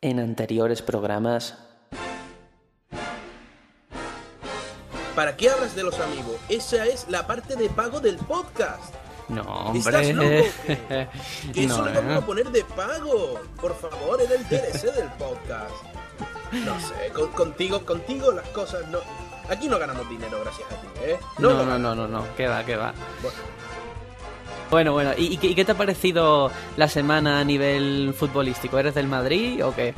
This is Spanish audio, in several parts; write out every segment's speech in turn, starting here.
en anteriores programas. ¿Para qué hablas de los amigos? Esa es la parte de pago del podcast. No, ¿Estás hombre. loco? ¿Qué? Eso No, lo vamos eh. a poner de pago. Por favor, era el DLC del podcast. No sé, con- contigo, contigo las cosas no. Aquí no ganamos dinero gracias a ti, ¿eh? No, lo no, no, no, no, que va, que va. Bueno. Bueno, bueno, ¿y, y qué, te ha parecido la semana a nivel futbolístico? ¿Eres del Madrid o qué?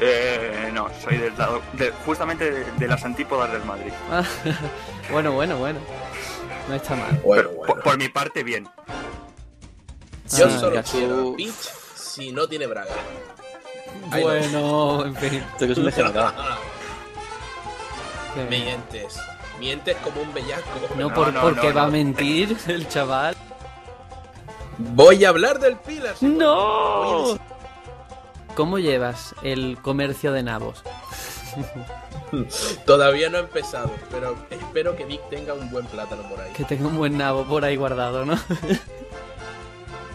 Eh, no, soy del lado, de- justamente de, de las antípodas del Madrid. Ah, bueno, bueno, bueno. No está mal. Bueno, Pero bueno. Por, por mi parte, bien. Yo Ah, solo quiero a Peach si no tiene braga. Bueno, en fin. Esto que es un degenerado. Mientes. Mientes como un bellaco. No, No, por, no, porque no, va a mentir el chaval. Voy a hablar del Pilar. ¡No! ¿Cómo llevas el comercio de nabos? Todavía no ha empezado, pero espero que Vic tenga un buen plátano por ahí. Que tenga un buen nabo por ahí guardado, ¿no?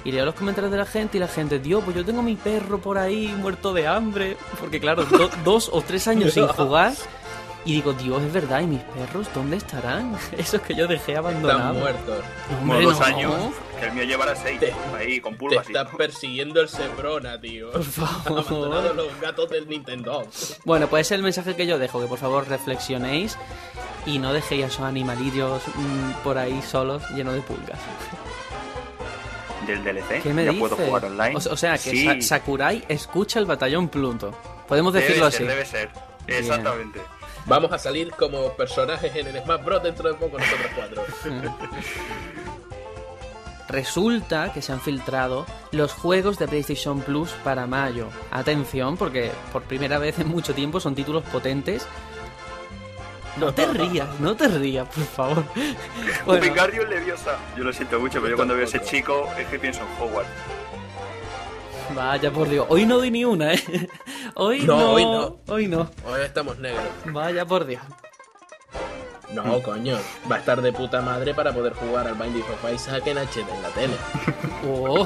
Y leo los comentarios de la gente y la gente, Dios, pues yo tengo mi perro por ahí muerto de hambre. Porque claro, do- dos o tres años sin jugar. Y digo, Dios, es verdad, ¿y mis perros dónde estarán? Esos que yo dejé Están abandonados. muertos. No, Como hombre, dos no. años, que el mío llevará seis, Te- ahí con Te pulgas. está persiguiendo el Seprona, tío. Por Han abandonado favor. los gatos del Nintendo. Bueno, pues es el mensaje que yo dejo, que por favor reflexionéis y no dejéis a esos animalillos mm, por ahí solos llenos de pulgas. del DLC. ¿Qué me ya dices? puedo jugar online. O, o sea, que Sí, Sa- Sakurai escucha el batallón Pluto. Podemos debe decirlo ser, así. Debe ser, exactamente. Vamos a salir como personajes en el Smash Bros. dentro de poco nosotros cuatro. Resulta que se han filtrado los juegos de PlayStation Plus para mayo. Atención, porque por primera vez en mucho tiempo son títulos potentes. No te rías, no te rías, por favor. Bueno, Wingardium Leviosa. Yo lo siento mucho, pero yo cuando veo ese chico es que pienso en Hogwarts. vaya por Dios. Hoy no doy ni una, ¿eh? Hoy No, no, hoy no. Hoy no. Hoy estamos negros. Vaya por Dios. No, coño. Va a estar de puta madre para poder jugar al Binding of Isaac en HD en la tele. Oh,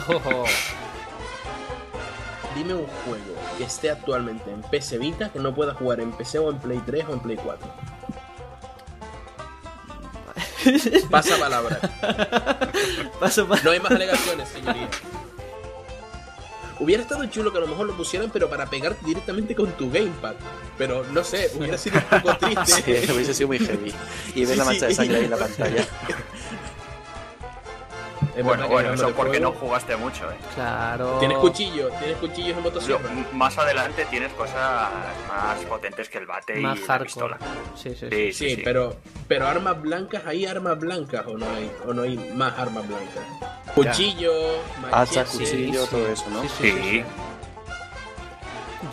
Dime un juego que esté actualmente en PC Vita que no pueda jugar en PC o en Play 3 o en Play 4. Pasa palabra. Paso pa- No hay más alegaciones, señoría. Hubiera estado chulo que a lo mejor lo pusieran, pero para pegar directamente con tu gamepad. Pero no sé, hubiera sido un poco triste. Sí, hubiese sido muy heavy. Y ver Sí, la mancha de sí. sangre ahí en la pantalla. Es Bueno, bueno, no eso porque no jugaste mucho, eh. Claro. Tienes cuchillo, tienes cuchillos en motosierra. más adelante tienes cosas más potentes que el bate Más y la pistola. Sí, sí, sí. Sí, Sí, sí, sí. pero pero armas blancas, ¿hay armas blancas o no hay o no hay más armas blancas? Cuchillo, Hacha, cuchillo, sí. todo eso, ¿no? Sí, sí, sí, Sí. sí.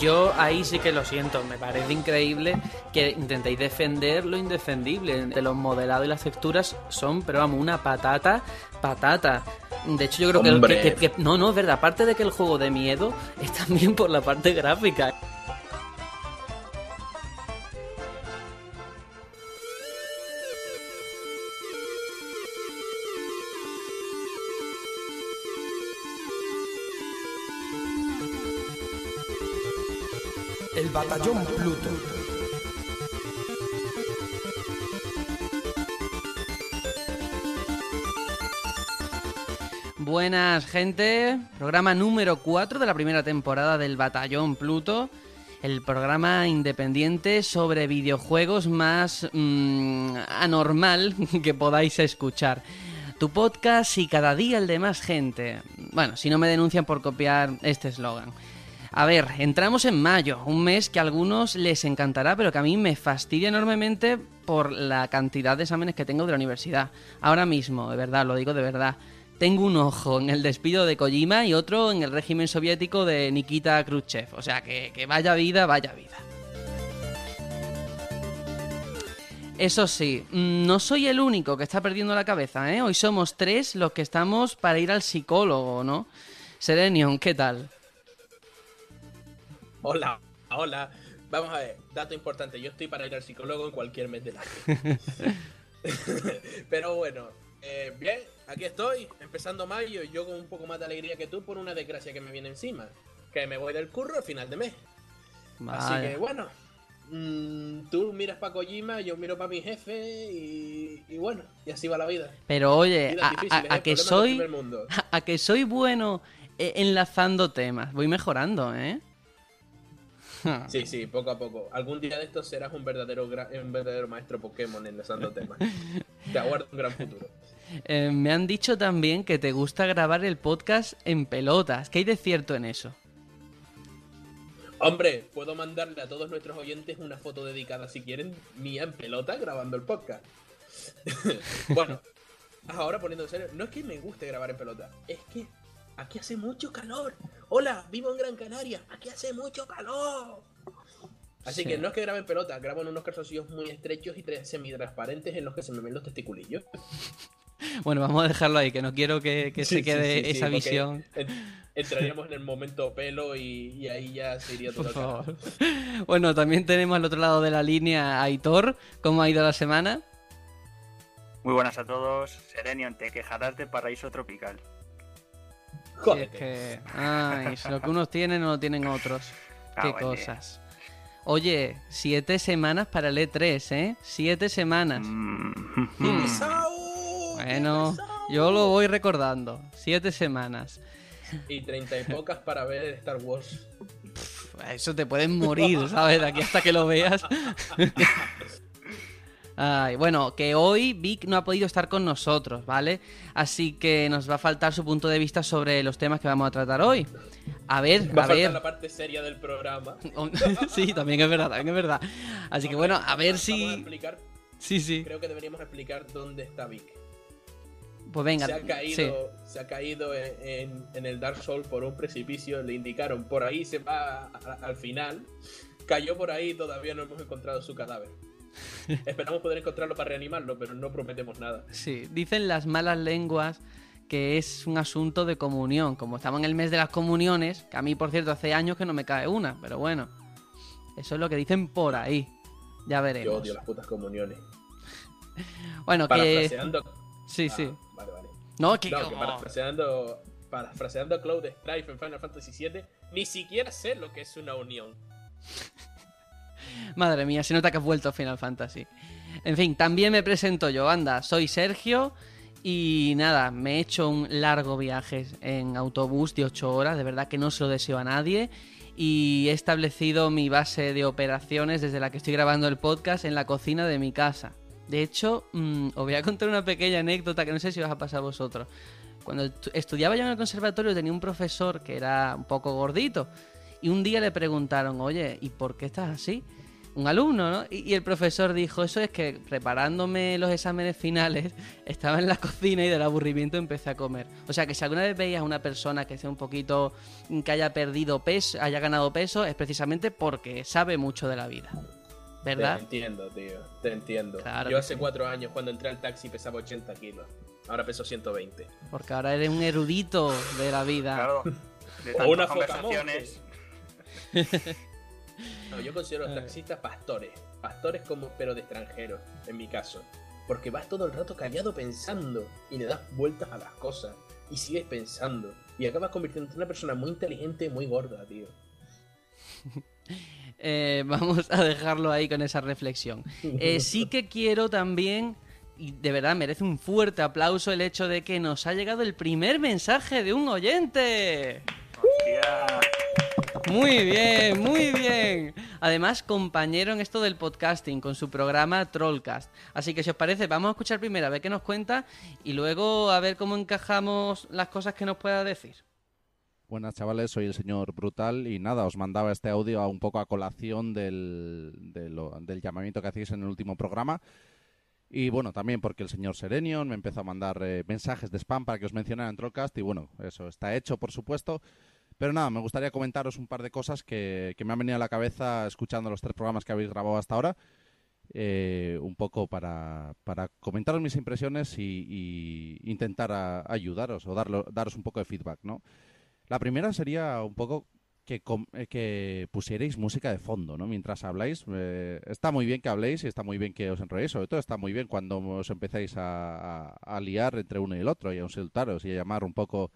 Yo ahí sí que lo siento, me parece increíble que intentéis defender lo indefendible. De los modelados y las texturas son, pero vamos, una patata, patata. De hecho, yo creo que, el- Hombre. que, que- que- No, no, es verdad. Aparte de que el juego de miedo es también por la parte gráfica. Buenas, gente. Programa número 4 de la primera temporada del Batallón Pluto. El programa independiente sobre videojuegos más mm, anormal que podáis escuchar. Tu podcast y cada día el de más gente. Bueno, si no me denuncian por copiar este eslogan. A ver, entramos en mayo, un mes que a algunos les encantará, pero que a mí me fastidia enormemente por la cantidad de exámenes que tengo de la universidad. Ahora mismo, de verdad, lo digo de verdad. Tengo un ojo en el despido de Kojima y otro en el régimen soviético de Nikita Khrushchev. O sea, que, que vaya vida, vaya vida. Eso sí, mm, no soy el único que está perdiendo la cabeza, ¿eh? Hoy somos tres los que estamos para ir al psicólogo, ¿no? Serenion, ¿qué tal? Hola, hola. Vamos a ver, dato importante, yo estoy para ir al psicólogo en cualquier mes del año. Pero bueno, eh, bien, aquí estoy, empezando mayo y yo con un poco más de alegría que tú por una desgracia que me viene encima. que me voy del curro al final de mes. Así que bueno, mm, tú miras para Kojima, yo miro para mi jefe y, y bueno, y así va la vida. Pero oye, Vidas a, a- difíciles, a ¿eh? que soy a que soy bueno eh, enlazando temas. Voy mejorando, ¿eh? Sí, sí, poco a poco. Algún día de estos serás un verdadero, un verdadero maestro Pokémon enlazando temas. Te aguardo un gran futuro. Eh, me han dicho también que te gusta grabar el podcast en pelotas. ¿Qué hay de cierto en eso? Hombre, puedo mandarle a todos nuestros oyentes una foto dedicada, si quieren, mía en pelota grabando el podcast. bueno, ahora poniendo en serio, no es que me guste grabar en pelota, es que aquí hace mucho calor. Hola, vivo en Gran Canaria, aquí hace mucho calor. Así Sí. que no es que grabe en pelota, grabo en unos calzoncillos muy estrechos y tre- semitransparentes en los que se me ven los testiculillos. Bueno, vamos a dejarlo ahí, que no quiero que, que Sí, se quede sí, sí, esa visión. en- entraríamos en el momento pelo y, y ahí ya se iría todo Por favor. Bueno, también tenemos al otro lado de la línea a Aitor. ¿Cómo ha ido la semana? Muy buenas a todos. Serenion, te quejarás de paraíso tropical. Si es Jódete. que. Ay, lo que unos tienen no lo tienen otros. Ah, Qué vale. cosas. Oye, siete semanas para el E3, ¿eh? Siete semanas. Mm, Hmm. ¡Qué pesado! ¡Qué Bueno, yo lo voy recordando. Siete semanas. Y treinta y pocas para ver Star Wars. Eso te puedes morir, ¿sabes? De aquí hasta que lo veas. Ay, bueno, que hoy Vic no ha podido estar con nosotros, ¿vale? Así que nos va a faltar su punto de vista sobre los temas que vamos a tratar hoy. A ver, Va a a ver. la parte seria del programa. sí, también es verdad, también es verdad. Así que bueno, a ver vamos si. explicar, Sí, sí. creo que deberíamos explicar dónde está Vic. Pues venga. se ha sí. caído, se ha caído en, en- en el Dark Souls por un precipicio. Le indicaron por ahí se va a- a- al final. Cayó por ahí y todavía no hemos encontrado su cadáver. Esperamos poder encontrarlo para reanimarlo, pero no prometemos nada. Sí, dicen las malas lenguas que es un asunto de comunión. Como estamos en el mes de las comuniones, que a mí, por cierto, hace años que no me cae una, pero bueno, eso es lo que dicen por ahí. Ya Yo veremos. odio las putas comuniones. Bueno, que. Sí, Ah, sí. No, que. No, que parafraseando, parafraseando a Cloud Strife en Final Fantasy VII, ni siquiera sé lo que es una unión. Madre mía, se nota que has vuelto a Final Fantasy. En fin, también me presento yo, anda, soy Sergio y nada, me he hecho un largo viaje en autobús de 8 horas, de verdad que no se lo deseo a nadie y he establecido mi base de operaciones desde la que estoy grabando el podcast en la cocina de mi casa. De hecho, mm, os voy a contar una pequeña anécdota que no sé si os ha pasado a vosotros. Cuando estu- estudiaba yo en el conservatorio tenía un profesor que era un poco gordito y un día le preguntaron, oye, ¿y por qué estás así? Un alumno, ¿no? Y, y el profesor dijo, eso es que preparándome los exámenes finales, estaba en la cocina y del aburrimiento empecé a comer. O sea que si alguna vez veías a una persona que esté un poquito, que haya perdido peso, haya ganado peso, es precisamente porque sabe mucho de la vida. ¿Verdad? Te entiendo, tío. Te entiendo. Claro Yo hace sí. cuando entré al taxi pesaba 80 kilos. Ahora peso 120. Porque ahora eres un erudito de la vida. Claro. De O tantas una foca conversaciones. No, yo considero a los taxistas pastores. Pastores como, pero de extranjeros, en mi caso. Porque vas todo el rato callado pensando y le das vueltas a las cosas. Y sigues pensando. Y acabas convirtiéndote en una persona muy inteligente y muy gorda, tío. Eh, vamos a dejarlo ahí con esa reflexión. Eh, sí que quiero también, y de verdad merece un fuerte aplauso el hecho de que nos ha llegado el primer mensaje de un oyente. Hostia. Muy bien, muy bien. Además, compañero en esto del podcasting con su programa Trollcast. Así que si os parece, vamos a escuchar primero a ver qué nos cuenta y luego a ver cómo encajamos las cosas que nos pueda decir. Buenas chavales, soy el señor Brutal y nada, os mandaba este audio a un poco a colación del, de lo- del llamamiento que hacéis en el último programa. Y bueno, también porque el señor Serenion me empezó a mandar eh, mensajes de spam para que os mencionara en Trollcast y bueno, eso está hecho por supuesto. Pero nada, me gustaría comentaros un par de cosas que, me han venido a la cabeza escuchando los tres programas que habéis grabado hasta ahora. eh, un poco para, para comentaros mis impresiones y, intentar ayudaros o darlo- daros un poco de feedback, ¿no? La primera sería un poco que, eh, que pusierais música de fondo, ¿no? Mientras habláis. Eh, está muy bien que habléis y está muy bien que os enrolléis. Sobre todo está muy bien cuando os empezáis a, liar entre uno y el otro y a insultaros y a llamar un poco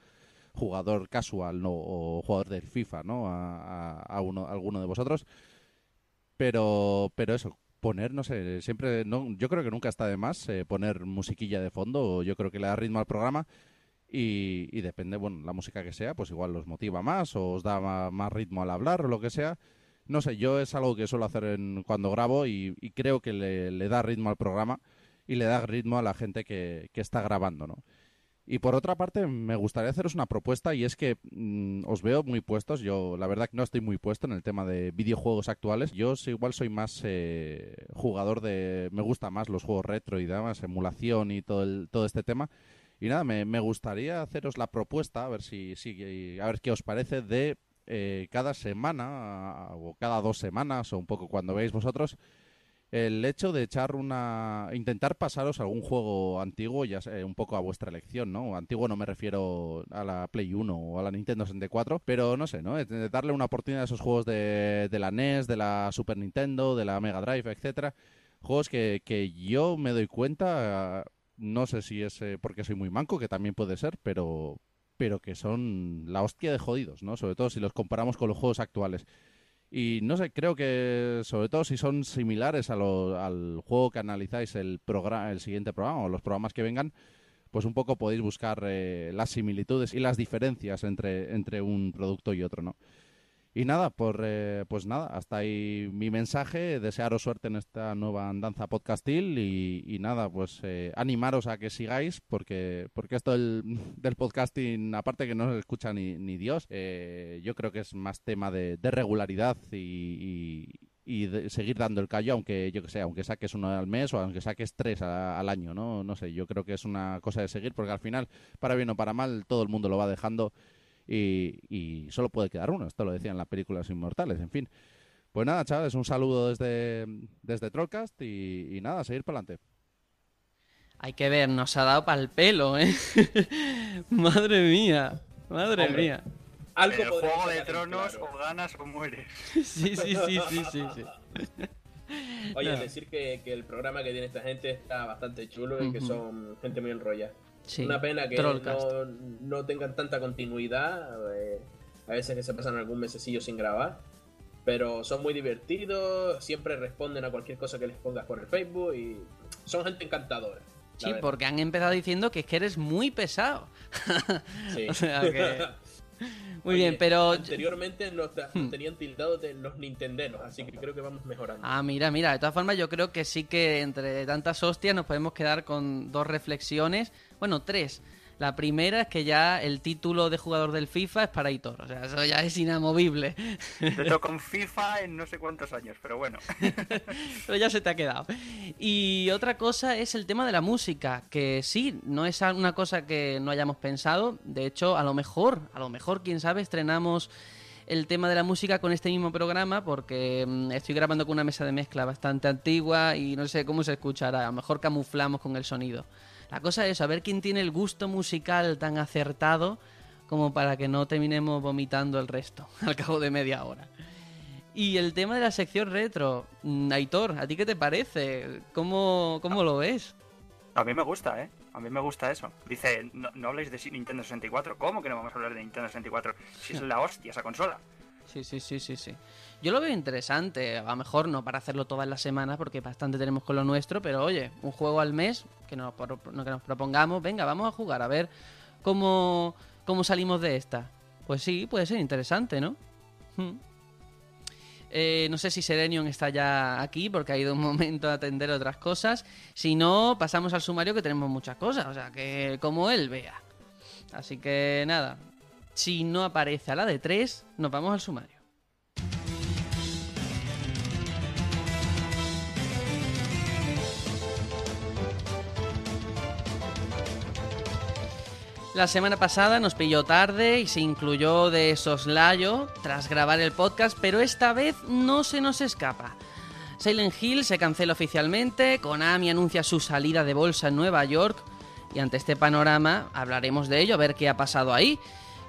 jugador casual ¿no? o jugador del FIFA, ¿no? A, a- uno, alguno de vosotros. Pero, pero eso, poner, no sé, siempre, no, yo creo que nunca está de más eh, poner musiquilla de fondo, yo creo que le da ritmo al programa y, y depende, bueno, la música que sea, pues igual los motiva más o os da más, ritmo al hablar o lo que sea. No sé, yo es algo que suelo hacer en- cuando grabo y, creo que le, da ritmo al programa y le da ritmo a la gente que, que está grabando, ¿no? Y por otra parte, me gustaría haceros una propuesta y es que mm, os veo muy puestos. Yo, la verdad, que no estoy muy puesto en el tema de videojuegos actuales. Yo igual soy más eh, jugador de. Me gusta más los juegos retro y demás, emulación y todo, el- todo este tema. Y nada, me, me gustaría haceros la propuesta, a ver si, si a ver qué os parece, de eh, cada semana o cada dos semanas o un poco cuando veáis vosotros el hecho de echar una intentar pasaros algún juego antiguo ya sé, un poco a vuestra elección no antiguo no me refiero a la Play 1 o a la Nintendo 64 pero no sé no darle una oportunidad a esos juegos de, de la NES de la Super Nintendo de la Mega Drive etcétera. Juegos que, que yo me doy cuenta no sé si es eh, porque soy muy manco que también puede ser pero pero que son la hostia de jodidos no sobre todo si los comparamos con los juegos actuales y no sé, creo que sobre todo si son similares a lo- al juego que analizáis el, programa, el siguiente programa o los programas que vengan, pues un poco podéis buscar eh, las similitudes y las diferencias entre, entre un producto y otro, ¿no? Y nada, por, eh, pues nada, hasta ahí mi mensaje, desearos suerte en esta nueva andanza podcastil y, y nada, pues eh, animaros a que sigáis porque, porque esto del, del podcasting, aparte que no se escucha ni, ni Dios, eh, yo creo que es más tema de, regularidad y, y- y de seguir dando el callo, aunque yo que sé, aunque saques uno al mes o aunque saques tres a- al año, ¿no? No sé, yo creo que es una cosa de seguir porque al final, para bien o para mal, todo el mundo lo va dejando y, y solo puede quedar uno. Esto lo decían las películas inmortales, en fin. Pues nada, chavales, un saludo desde, desde Trollcast y, y nada, seguir para adelante. Hay que ver, nos ha dado pa'l pelo, ¿eh? madre mía, madre Hombre. mía. Algo el Juego de Tronos claro. o ganas o mueres. Sí, sí, sí, sí, sí, sí. Oye, No. decir que, que el programa que tiene esta gente está bastante chulo y que son gente muy enrollada. Sí, Una pena que no, no tengan tanta continuidad. eh, a veces que se pasan algún mesecillo sin grabar. Pero son muy divertidos, siempre responden a cualquier cosa que les pongas por el Facebook y son gente encantadora. Sí, porque han empezado diciendo que es que eres muy pesado. Sí. o sea que- Muy Oye, bien, pero... Anteriormente nos Hmm. tenían tildado de los Nintenderos, así que creo que vamos mejorando. Ah, mira, mira, de todas formas yo creo que sí que entre tantas hostias nos podemos quedar con dos reflexiones, bueno, tres. La primera es que ya el título de jugador del FIFA es para Hitor, o sea, eso ya es inamovible, Te toco en FIFA en no sé cuántos años, pero bueno. pero ya se te ha quedado. Y otra cosa es el tema de la música, que sí, no es una cosa que no hayamos pensado, de hecho, a lo mejor, a lo mejor, quién sabe, estrenamos el tema de la música con este mismo programa porque mm, estoy grabando con una mesa de mezcla bastante antigua y no sé cómo se escuchará. A lo mejor camuflamos con el sonido. La cosa es saber quién tiene el gusto musical tan acertado como para que no terminemos vomitando el resto al cabo de media hora. Y el tema de la sección retro, mm, Aitor, ¿a ti qué te parece? ¿Cómo, cómo lo ves? A mí me gusta, ¿eh? A mí me gusta eso. Dice, no, no habléis de Nintendo 64. ¿Cómo que no vamos a hablar de Nintendo 64? Si es la hostia esa consola. Sí, sí, sí, sí, sí. Yo lo veo interesante, a lo mejor no para hacerlo todas las semanas porque bastante tenemos con lo nuestro, pero oye, un juego al mes que nos, que nos propongamos, venga, vamos a jugar, a ver cómo, cómo salimos de esta. Pues sí, puede ser interesante, ¿no? Hmm. Eh, no sé si Serenion está ya aquí porque ha ido un momento a atender otras cosas. Si no, pasamos al sumario que tenemos muchas cosas, o sea, que como él vea. Así que nada, si no aparece a la de 3, nos vamos al sumario. La semana pasada nos pilló tarde y se incluyó de soslayo tras grabar el podcast, pero esta vez no se nos escapa. Silent Hill se cancela oficialmente, Konami anuncia su salida de bolsa en Nueva York y ante este panorama hablaremos de ello, a ver qué ha pasado ahí.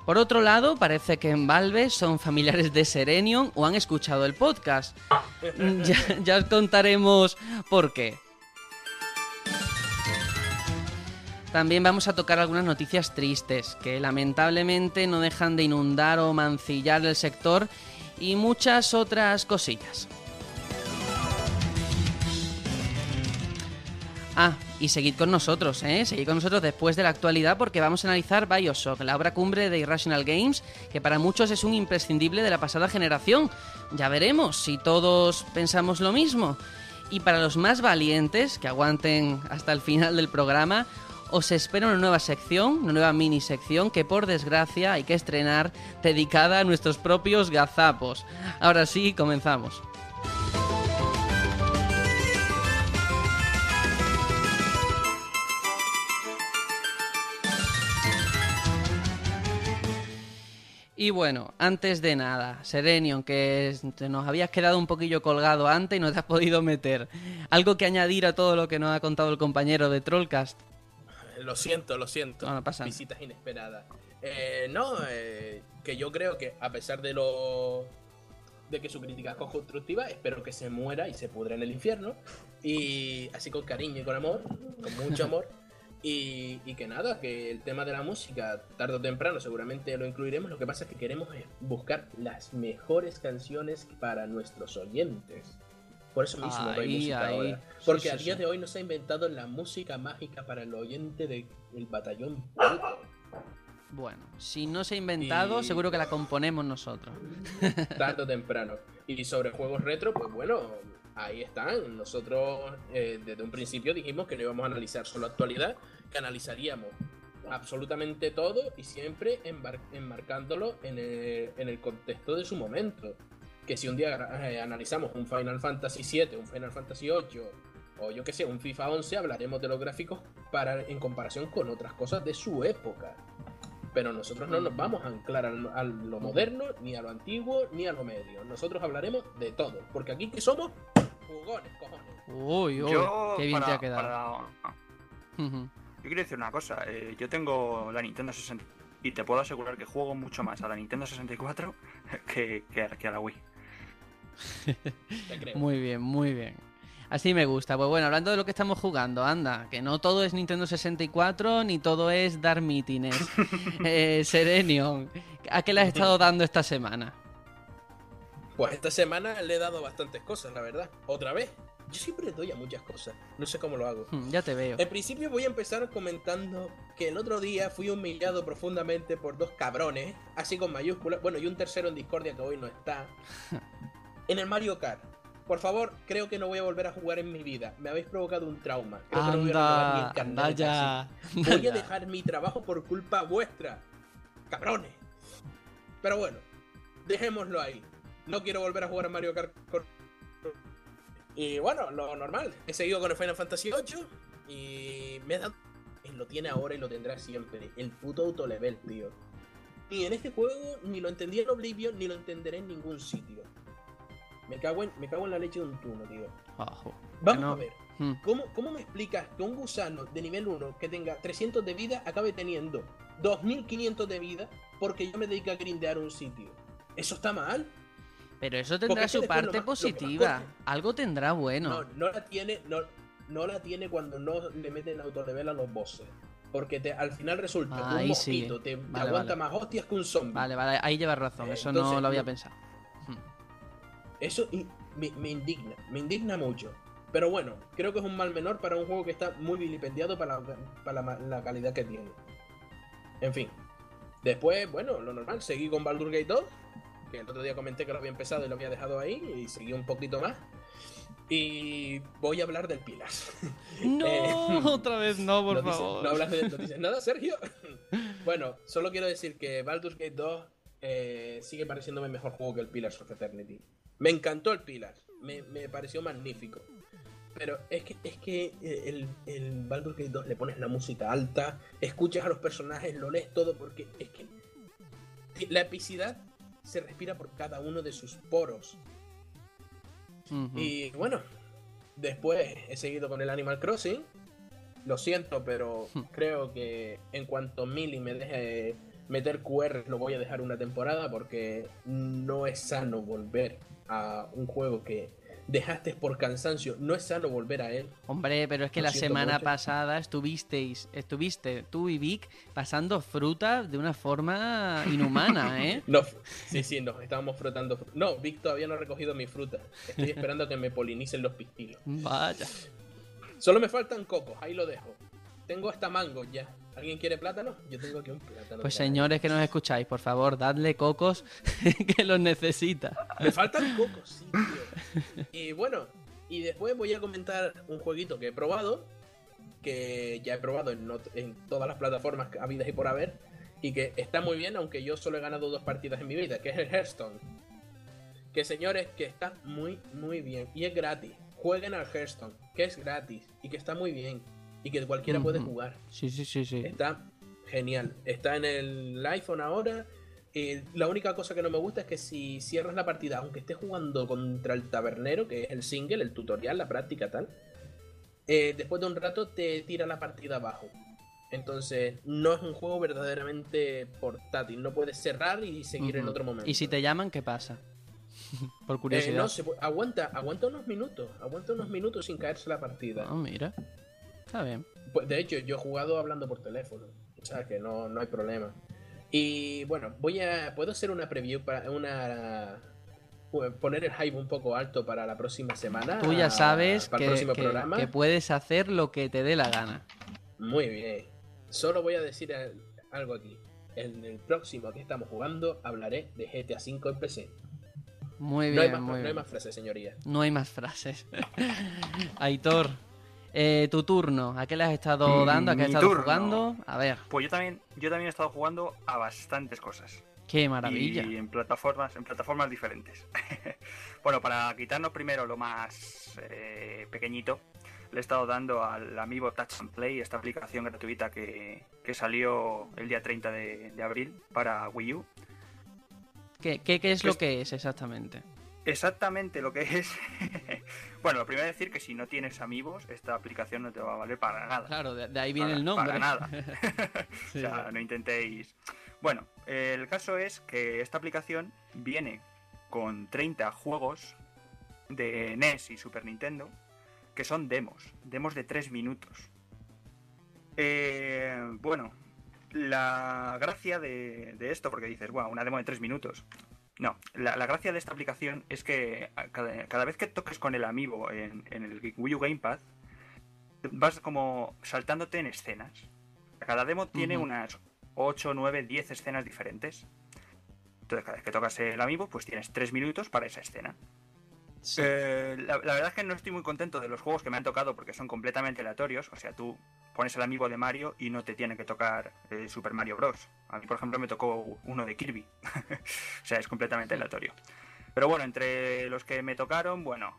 Por otro lado, parece que en Valve son familiares de Serenion o han escuchado el podcast. Ya, ya os contaremos por qué. También vamos a tocar algunas noticias tristes que lamentablemente no dejan de inundar o mancillar el sector y muchas otras cosillas. Ah, y seguid con nosotros, ¿eh? Seguid con nosotros después de la actualidad porque vamos a analizar Bioshock, la obra cumbre de Irrational Games, que para muchos es un imprescindible de la pasada generación. Ya veremos si todos pensamos lo mismo. Y para los más valientes, que aguanten hasta el final del programa, os espera una nueva sección, una nueva mini sección que por desgracia hay que estrenar dedicada a nuestros propios gazapos. Ahora sí, comenzamos. Y bueno, antes de nada, Serenion, que nos habías quedado un poquillo colgado antes y no te has podido meter. ¿Algo que añadir a todo lo que nos ha contado el compañero de Trollcast? Lo siento, lo siento. No, no pasa. Visitas inesperadas. Eh, no, eh, que yo creo que a pesar de lo de que su crítica es constructiva, espero que se muera y se pudra en el infierno. Y así con cariño y con amor, con mucho amor. Y, y que nada, que el tema de la música, tarde o temprano seguramente lo incluiremos. Lo que pasa es que queremos buscar las mejores canciones para nuestros oyentes. Por eso mismo no hay Ahí, música ahí. ahora. Porque sí, a día sí. de hoy no se ha inventado la música mágica para el oyente de- del batallón. Pluto. Bueno, si no se ha inventado, Y- seguro que la componemos nosotros. tarde o temprano. Y sobre juegos retro, pues bueno, ahí están. Nosotros eh, desde un principio dijimos que no íbamos a analizar solo actualidad, que analizaríamos absolutamente todo y siempre enmarcándolo en el, en el contexto de su momento. Que si un día eh, analizamos un Final Fantasy VII, un Final Fantasy VIII o yo que sé, un FIFA 11, hablaremos de los gráficos para, en comparación con otras cosas de su época. Pero nosotros no nos vamos a anclar al- a lo moderno, ni a lo antiguo, ni a lo medio. Nosotros hablaremos de todo. Porque aquí que somos jugones, cojones. Uy, uy, Yo, qué bien para- te ha quedado. para-. Yo quiero decir una cosa, eh, yo tengo la Nintendo 60 y te puedo asegurar que juego mucho más a la Nintendo 64 que, que, que a la Wii. Te creo. Muy bien, muy bien. Así me gusta. Pues bueno, hablando de lo que estamos jugando, anda, que no todo es Nintendo 64 ni todo es dar mítines. eh, Serenion, ¿a qué le has estado dando esta semana? Pues esta semana le he dado bastantes cosas, la verdad. Otra vez. Yo siempre le doy a muchas cosas. No sé cómo lo hago. Hmm, Ya te veo. En principio voy a empezar comentando que el otro día fui humillado profundamente por dos cabrones, así con mayúsculas, bueno, y un tercero en Discordia que hoy no está, en el Mario Kart. Por favor, creo que no voy a volver a jugar en mi vida. Me habéis provocado un trauma. Creo que no voy a Anda, anda. Voy a dejar mi trabajo por culpa vuestra. Cabrones. Pero bueno, dejémoslo ahí. No quiero volver a jugar a Mario Kart. Y bueno, lo normal. He seguido con el Final Fantasy VIII y me y Lo tiene ahora y lo tendrá siempre. El puto autolevel, tío. Ni en este juego, ni lo entendí en Oblivion, ni lo entenderé en ningún sitio. Me cago en, me cago en la leche de un tuno, tío. Vamos no. a ver. Hmm. ¿Cómo, ¿Cómo me explicas que un gusano de nivel 1 que tenga 300 de vida acabe teniendo 2500 de vida porque yo me dedico a grindear un sitio? ¿Eso está mal? Pero eso tendrá su parte más- positiva. Algo tendrá bueno. No, no la tiene, no, no la tiene cuando no le meten autolevel a los bosses. Porque te, al final resulta que un mosquito te, te Vale, aguanta vale. más hostias que un zombie. Vale, vale, ahí llevas razón. Eh, Eso no lo había pensado. Eso me, me indigna, me indigna mucho. Pero bueno, creo que es un mal menor para un juego que está muy vilipendiado para, la, para la, calidad que tiene. En fin. Después, bueno, lo normal, seguí con Baldur Gate 2, que el otro día comenté que lo había empezado y lo había dejado ahí, y seguí un poquito más. Y voy a hablar del Pilas. No, Eh, otra vez no, por no, favor. no hablas de no dices nada, Sergio. bueno, solo quiero decir que Baldur's Gate 2 eh, sigue pareciéndome mejor juego que el Pillars of Eternity. Me encantó el Pillars, me, me pareció magnífico. Pero es que, es que eh, el, el Baldur's Gate 2 le pones la música alta, escuchas a los personajes, lo lees todo, porque es que la epicidad se respira por cada uno de sus poros. Y bueno, después he seguido con el Animal Crossing. Lo siento, pero creo que en cuanto Mili me deje meter QR, lo voy a dejar una temporada porque no es sano volver a un juego que dejaste por cansancio, no es sano volver a él. Hombre, pero es que Lo la semana mucho. pasada estuvisteis, estuviste tú y Vic pasando fruta de una forma inhumana, ¿eh? No, sí, sí, nos estábamos frotando. No, Vic todavía no ha recogido mi fruta. Estoy esperando a que me polinicen los pistilos. Vaya. Solo me faltan cocos, ahí lo dejo. Tengo hasta mango ya. ¿Alguien quiere plátano? Yo tengo aquí un plátano. Pues señores que nos escucháis, por favor, dadle cocos que los necesita. Me faltan cocos, sí, tío. Y bueno, y después voy a comentar un jueguito que he probado, que ya he probado en, en todas las plataformas habidas y por haber, y que está muy bien, aunque yo solo he ganado dos partidas en mi vida, que es el Hearthstone. Que señores, que está muy, muy bien. Y es gratis. Jueguen al Hearthstone, que es gratis y que está muy bien. Y que cualquiera puede jugar. Sí, sí, sí, sí. Está genial. Está en el iPhone ahora. Eh, la única cosa que no me gusta es que si cierras la partida, aunque estés jugando contra el tabernero, que es el single, el tutorial, la práctica tal, eh, después de un rato te tira la partida abajo. Entonces, no es un juego verdaderamente portátil. No puedes cerrar y seguir en otro momento. Y si te llaman, ¿qué pasa? por Eh, curiosidad. no, se aguanta, aguanta unos minutos. Aguanta unos minutos sin caerse la partida. Ah, mira. Está bien. Pues, de hecho, yo he jugado hablando por teléfono. O sea que no, no hay problema. Y bueno, voy a. ¿Puedo hacer una preview para una. pues, poner el hype un poco alto para la próxima semana? Tú ya sabes para que, el próximo que- programa. que puedes hacer lo que te dé la gana. Muy bien. Solo voy a decir eh, algo aquí. En el próximo que estamos jugando hablaré de GTA V en PC. Muy no, hay bien, más, muy no hay bien. más frases, señoría. No hay más frases. Aitor, eh, tu turno. ¿A qué le has estado dando? ¿A qué has estado turno. jugando? A ver, Pues yo también, yo también he estado jugando a bastantes cosas. qué maravilla. Y en plataformas, en plataformas diferentes. bueno, para quitarnos primero lo más eh, pequeñito, le he estado dando al Amiibo Touch and Play, esta aplicación gratuita que, que salió el día 30 de, de abril para Wii U. ¿Qué, qué, qué es lo que es exactamente? Exactamente lo que es. bueno, lo primero es decir que si no tienes amigos, esta aplicación no te va a valer para nada. Claro, de, de ahí viene Para- el nombre. Para nada. Sí, o sea, no intentéis. Bueno, el caso es que esta aplicación viene con 30 juegos de NES y Super Nintendo que son demos, demos de 3 minutos. Eh, bueno, la gracia de, de esto, porque dices, wow, una demo de 3 minutos. No, la, la gracia de esta aplicación es que a cada, cada vez que toques con el amiibo en, en el Wii U Gamepad, vas como saltándote en escenas. Cada demo tiene unas 8, 9, 10 escenas diferentes. Entonces, cada vez que tocas el amiibo, pues tienes 3 minutos para esa escena. Eh, la, la verdad es que no estoy muy contento de los juegos que me han tocado porque son completamente aleatorios. O sea, tú pones el amigo de Mario y no te tiene que tocar eh, Super Mario Bros. A mí, por ejemplo, me tocó uno de Kirby. o sea, es completamente aleatorio. Pero bueno, entre los que me tocaron, bueno,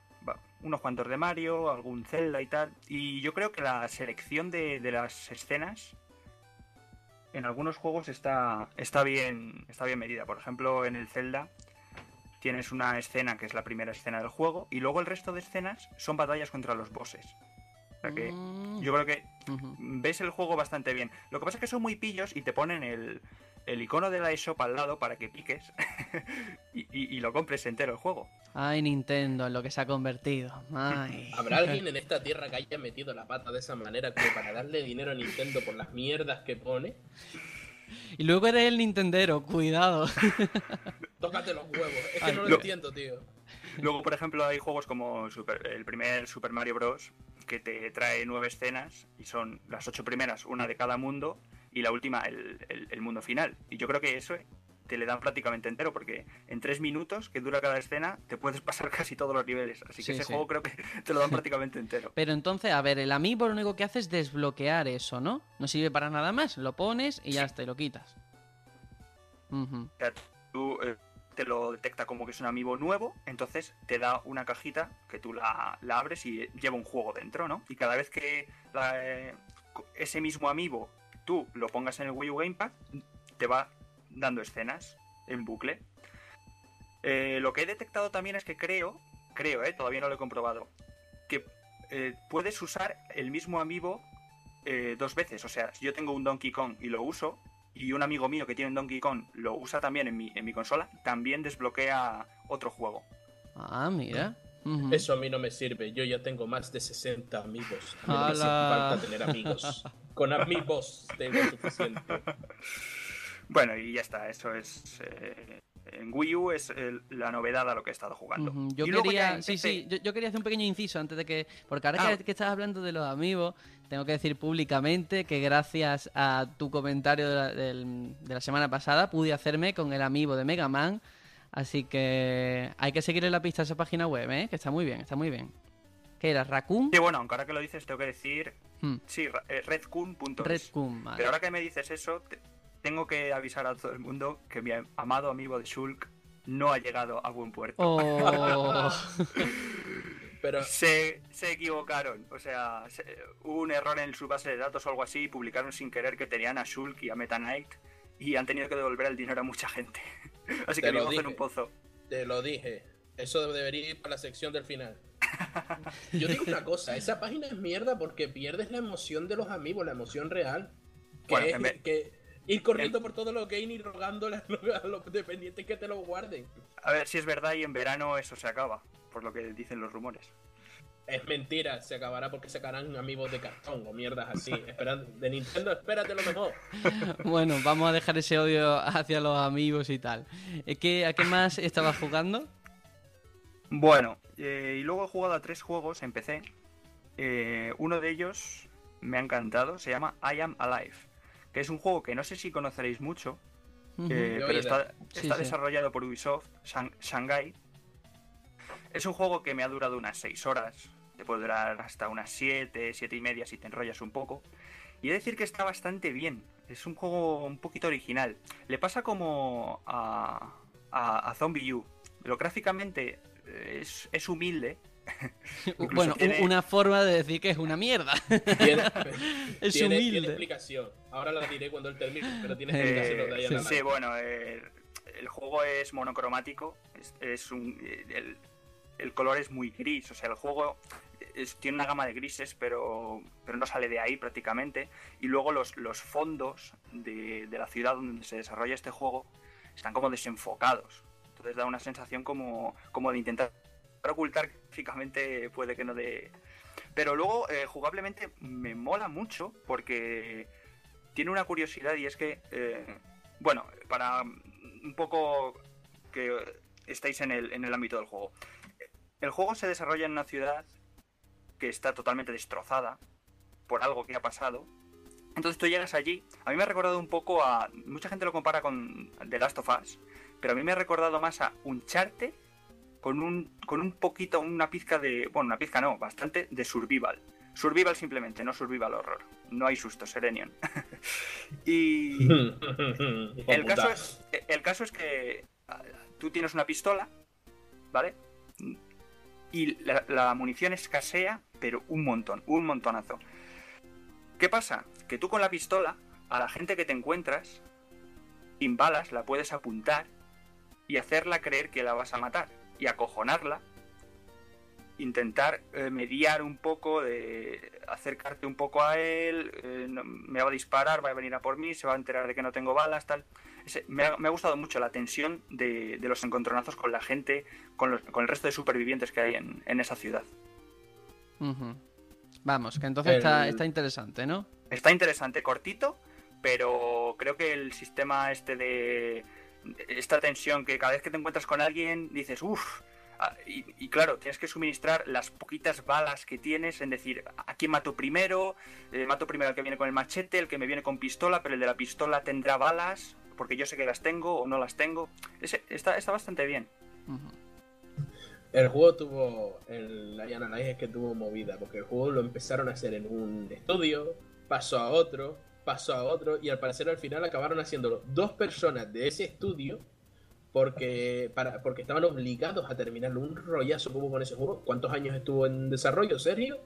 unos cuantos de Mario, algún Zelda y tal. Y yo creo que la selección de, de las escenas en algunos juegos está, está, bien, está bien medida. Por ejemplo, en el Zelda tienes una escena que es la primera escena del juego y luego el resto de escenas son batallas contra los bosses. O sea que Mm, yo creo que ves el juego bastante bien. Lo que pasa es que son muy pillos y te ponen el, el icono de la eShop al lado para que piques y, y- y lo compres entero el juego. Ay, Nintendo, en lo que se ha convertido. Ay. ¿Habrá alguien en esta tierra que haya metido la pata de esa manera como para darle dinero a Nintendo por las mierdas que pone? Y luego eres el Nintendero, cuidado. Tócate los huevos. Es que Ay, no lo lo- entiendo, tío. Luego, por ejemplo, hay juegos como Super- el primer Super Mario Bros. que te trae nueve escenas y son las ocho primeras, una de cada mundo, y la última, el, el- el mundo final. Y yo creo que eso te le dan prácticamente entero, porque en tres minutos que dura cada escena te puedes pasar casi todos los niveles. Así Sí, que ese sí. juego creo que te lo dan prácticamente entero. Pero entonces, a ver, el amiibo lo único que hace es desbloquear eso, ¿no? No sirve para nada más. Lo pones y ya está, y lo quitas. O sea, tú eh, te lo detecta como que es un amiibo nuevo, entonces te da una cajita que tú la, la abres y lleva un juego dentro, ¿no? Y cada vez que la, eh, ese mismo amiibo tú lo pongas en el Wii U Gamepad, te va dando escenas en bucle. Eh, lo que he detectado también es que creo, creo, eh, todavía no lo he comprobado, que eh, puedes usar el mismo amiibo eh, dos veces. O sea, si yo tengo un Donkey Kong y lo uso, y un amigo mío que tiene un Donkey Kong lo usa también en mi, en mi consola, también desbloquea otro juego. Ah, mira. Eso a mí no me sirve. Yo ya tengo más de 60 amigos. A mí no me hace falta tener amigos. Con amigos tengo suficiente. Bueno, y ya está, eso es... eh, en Wii U es el- la novedad a lo que he estado jugando. Yo Y quería, sí, sí, yo, yo quería hacer un pequeño inciso antes de que, porque ahora Ah. que, que estás hablando de los amigos, tengo que decir públicamente que gracias a tu comentario de la, del- de la semana pasada pude hacerme con el amigo de Mega Man, así que hay que seguirle la pista a esa página web, ¿eh? que está muy bien, está muy bien. ¿Qué era? ¿Raccoon? Sí, bueno, aunque ahora que lo dices tengo que decir... Hmm, Sí, eh, redcoon.es. Redcoon, vale. Pero ahora que me dices eso, te- tengo que avisar a todo el mundo que mi amado amigo de Shulk no ha llegado a buen puerto. Oh, Pero Se, se equivocaron, o sea, se- hubo un error en su base de datos o algo así, y publicaron sin querer que tenían a Shulk y a Meta Knight y han tenido que devolver el dinero a mucha gente. Así Te que lo vivo en un pozo. te lo dije. Eso debería ir para la sección del final. Yo digo una cosa, esa página es mierda porque pierdes la emoción de los amigos, la emoción real. Que Bueno, es en vez- que ir corriendo por todos los games y rogándole a los, dependientes que te lo guarden. A ver si es verdad y en verano eso se acaba, por lo que dicen los rumores. Es mentira, se acabará porque sacarán amigos de cartón o mierdas así. Esperan, de Nintendo, espérate lo mejor. bueno, vamos a dejar ese odio hacia los amigos y tal. Eh, ¿Qué, ¿A qué más estabas jugando? Bueno, eh, y luego he jugado a tres juegos en PC. Eh, uno de ellos me ha encantado, se llama I Am Alive, que es un juego que no sé si conoceréis mucho, eh, pero está, Sí, está sí. desarrollado por Ubisoft Shang- Shanghai. Es un juego que me ha durado unas 6 horas, te puede durar hasta unas 7, 7 y media si te enrollas un poco. Y he de decir que está bastante bien, es un juego un poquito original. Le pasa como a, a, a Zombie U. Lo gráficamente eh, es, es humilde. Bueno, tiene- una forma de decir que es una mierda. Tiene, Es tiene- humilde. tiene explicación. Ahora la diré cuando él termine, pero tiene Eh, explicación. de sí, Diana Sí, bueno, eh, el juego es monocromático, es, es un, eh, el, el color es muy gris, o sea, el juego es- tiene una gama de grises, pero, pero no sale de ahí prácticamente. Y luego los, los fondos de, de la ciudad donde se desarrolla este juego están como desenfocados. Entonces da una sensación como, como de intentar ocultar gráficamente puede que no de... Pero luego eh, jugablemente me mola mucho porque tiene una curiosidad y es que, eh, bueno, para un poco que estáis en el, en el ámbito del juego. El juego se desarrolla en una ciudad que está totalmente destrozada por algo que ha pasado. Entonces tú llegas allí. A mí me ha recordado un poco a. Mucha gente lo compara con The Last of Us, pero a mí me ha recordado más a Uncharted con un, con un poquito, una pizca de. Bueno, una pizca no, bastante de survival. Survival simplemente, no survival horror. No hay susto, Serenion. y. El caso, es, el caso es que ah, tú tienes una pistola, ¿vale? Y la, la munición escasea, pero un montón, un montonazo. ¿Qué pasa? Que tú con la pistola, a la gente que te encuentras, sin balas, la puedes apuntar y hacerla creer que la vas a matar. Y acojonarla, intentar eh, mediar un poco, de acercarte un poco a él, eh, no- me va a disparar, va a venir a por mí, se va a enterar de que no tengo balas, tal. Ese- me, ha, me ha gustado mucho la tensión de, de los encontronazos con la gente, con, los- con el resto de supervivientes que hay en, en esa ciudad. Vamos, que entonces El- está, está interesante, ¿no? Está interesante, cortito, pero creo que el sistema este de esta tensión que cada vez que te encuentras con alguien dices, uff, y, y claro, tienes que suministrar las poquitas balas que tienes en decir, ¿a quién mato primero? Eh, mato primero al que viene con el machete, el que me viene con pistola, pero el de la pistola tendrá balas, porque yo sé que las tengo o no las tengo. Ese- está, está bastante bien. El juego tuvo. El Lion es que tuvo movida, porque el juego lo empezaron a hacer en un estudio, pasó a otro, pasó a otro, y al parecer al final acabaron haciéndolo dos personas de ese estudio, porque, para, porque estaban obligados a terminarlo. Un rollazo que hubo con ese juego. ¿Cuántos años estuvo en desarrollo, Sergio?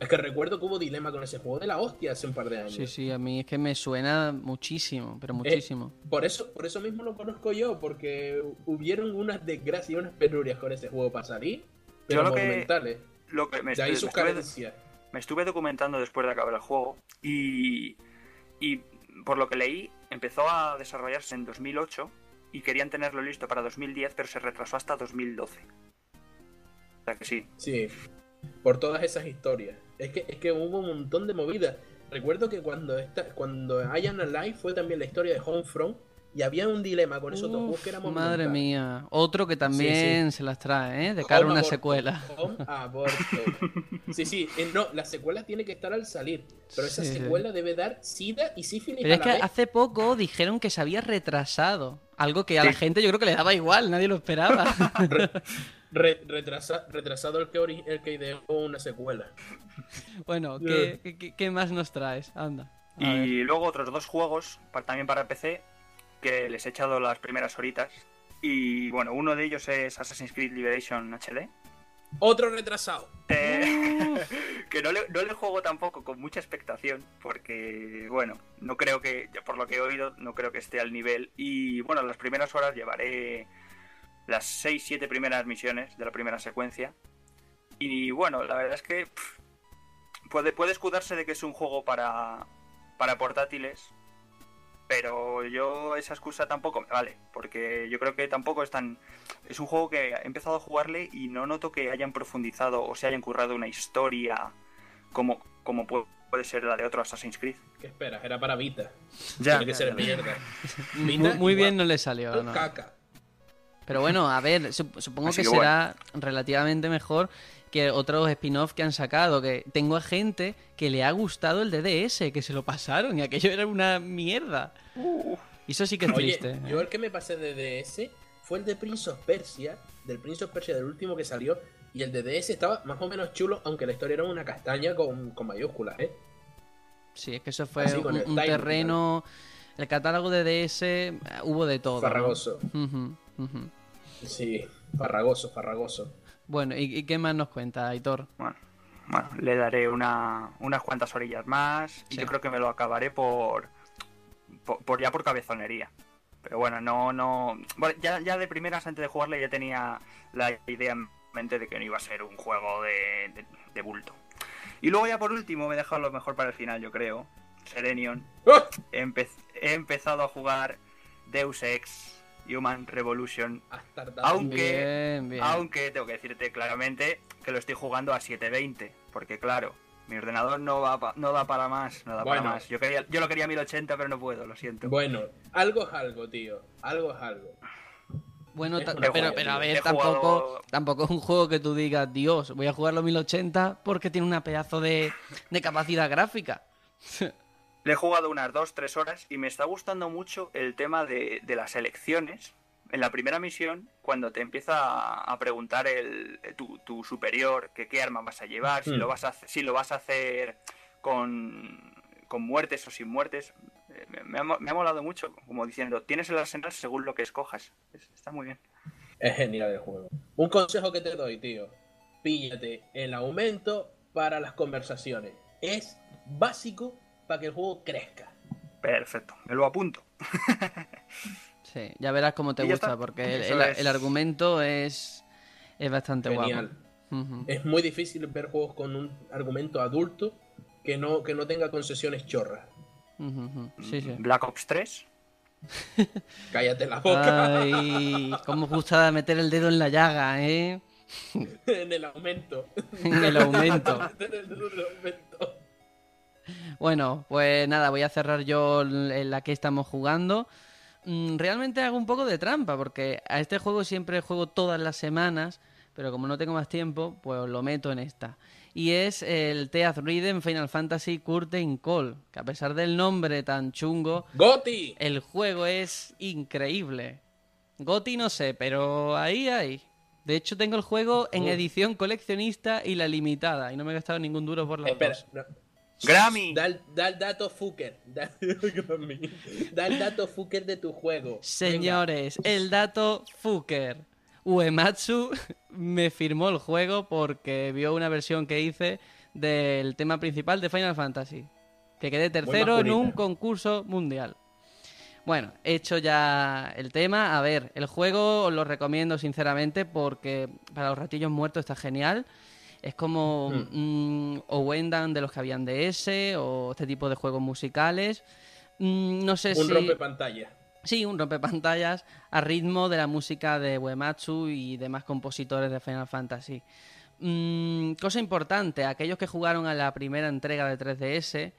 Es que recuerdo que hubo dilema con ese juego de la hostia hace un par de años. Sí, sí, a mí es que me suena muchísimo, Eh, pero muchísimo. Por eso, por eso mismo lo conozco yo, porque hubieron unas desgracias y unas penurias con ese juego para salir, pero Yo lo que- monumentales. Lo que me, De ahí me sus estuve- me estuve documentando después de acabar el juego y, y por lo que leí empezó a desarrollarse en 2008 y querían tenerlo listo para 2010 pero se retrasó hasta 2012. sea que sí. Sí, por todas esas historias. Es que, es que hubo un montón de movidas. Recuerdo que cuando esta, cuando I Am Alive fue también la historia de Homefront y había un dilema con esos dos juegos que éramos madre mía. Otro que también se las trae, ¿eh? De cara a una secuela. Home aborto. Sí, sí. eh, no, la secuela tiene que estar al salir. Pero esa Sí, secuela debe dar sida y sífilis Pero a es la que vez. hace poco dijeron que se había retrasado. Algo que a la gente yo creo que le daba igual, nadie lo esperaba. Re- retrasa- retrasado el que, ori- el que ideó una secuela. bueno, ¿qué, qué- qué más nos traes? Anda. Ver. Y luego otros dos juegos, para- también para PC, que les he echado las primeras horitas. Y bueno, uno de ellos es Assassin's Creed Liberation HD. Otro retrasado. Eh, que no le, no le juego tampoco con mucha expectación, porque, bueno, no creo que, por lo que he oído, no creo que esté al nivel. Y bueno, las primeras horas llevaré las 6-7 primeras misiones de la primera secuencia. Y bueno, la verdad es que pff, puede, puede escudarse de que es un juego para, para portátiles, pero yo esa excusa tampoco me vale, porque yo creo que tampoco es tan... Es un juego que he empezado a jugarle y no noto que hayan profundizado o se hayan currado una historia como, como pu- puede ser la de otro Assassin's Creed. ¿Qué esperas? Era para Vita. Ya, Tiene que ser mierda. muy, Vita muy bien no le salió, ¿no? Caca. Pero bueno, a ver, sup- supongo Así que que será relativamente mejor que otros spin-off que han sacado. Que tengo a gente que le ha gustado el DDS, que se lo pasaron y aquello era una mierda. Y eso sí que es triste. ¿eh? yo el que me pasé de DS fue el de Prince of Persia, del Prince of Persia del último que salió, y el de DS estaba más o menos chulo, aunque la historia era una castaña con, con mayúsculas, ¿eh? Sí, es que eso fue Así, un, terreno. El catálogo de DS eh, hubo de todo. ¿no? Farragoso. Sí, farragoso, farragoso. Bueno, ¿y, y qué más nos cuenta, Aitor? Bueno, bueno, le daré una, unas cuantas orillas más y Sí. yo creo que me lo acabaré por, por, por- ya por cabezonería. Pero bueno, no, no. Bueno, ya, ya de primeras antes de jugarle ya tenía la idea en mente de que no iba a ser un juego de, de- de bulto. Y luego ya por último me he dejado lo mejor para el final, yo creo. Serenion. ¡Ah! He, empe- he empezado a jugar Deus Ex Human Revolution. Has tardado Aunque- Bien, bien. Aunque tengo que decirte claramente que lo estoy jugando a 720, porque claro, mi ordenador no va pa- no da para más, no da Bueno. para más. Yo quería yo lo quería a 1080, pero no puedo, lo siento. Bueno, algo es algo, tío. Algo es algo. Bueno, pero, a ver, tampoco, jugado- tampoco es un juego que tú digas, Dios, voy a jugarlo a 1080 porque tiene una pedazo de, de capacidad gráfica. Le he jugado unas 2-3 horas y me está gustando mucho el tema de, de las elecciones. En la primera misión, cuando te empieza a- preguntar el, tu, tu superior que qué arma vas a llevar, si, Hmm. lo vas a, hacer- si lo vas a hacer con, con muertes o sin muertes, eh, me, ha, me ha molado mucho, como diciendo, tienes el arsenal según lo que escojas. Es- Está muy bien. Es genial el juego. Un consejo que te doy, tío. Píllate el aumento para las conversaciones. Es básico para que el juego crezca. Perfecto, me lo apunto. Sí, ya verás cómo te gusta, está. porque el, Eso el- es. el argumento es, es bastante Genial. guapo. Es muy difícil ver juegos con un argumento adulto que no, que no tenga concesiones chorras. Sí, sí. Black Ops 3. Cállate la boca Ay, cómo gusta meter el dedo en la llaga, ¿eh? en el aumento. En el aumento. En el aumento. Bueno, pues nada, voy a cerrar yo en la que estamos jugando. Mm, Realmente hago un poco de trampa, porque a este juego siempre juego todas las semanas, pero como no tengo más tiempo, pues lo meto en esta. Y es el Teath Rhythm Final Fantasy Curtain Call, que a pesar del nombre tan chungo, ¡Goti! el juego es increíble. Goti no sé, pero ahí hay. De hecho, tengo el juego en edición coleccionista y la limitada, y no me he gastado ningún duro por los Espera. dos. no. Grammy. Da, el- da el dato fucker. Da, Grammy. Da el dato fucker de tu juego. Señores, el dato Fuker. Uematsu me firmó el juego porque vio una versión que hice del tema principal de Final Fantasy. Que quedé tercero en un concurso mundial. Bueno, hecho ya el tema. A ver, el juego os lo recomiendo sinceramente porque para los ratillos muertos está genial. Es como mm, o Wendan de los que habían de ese o este tipo de juegos musicales. Mm, no sé Un si... rompe pantalla. Sí, un rompepantallas a ritmo de la música de Uematsu y demás compositores de Final Fantasy. Mm, cosa importante, aquellos que jugaron a la primera entrega de 3DS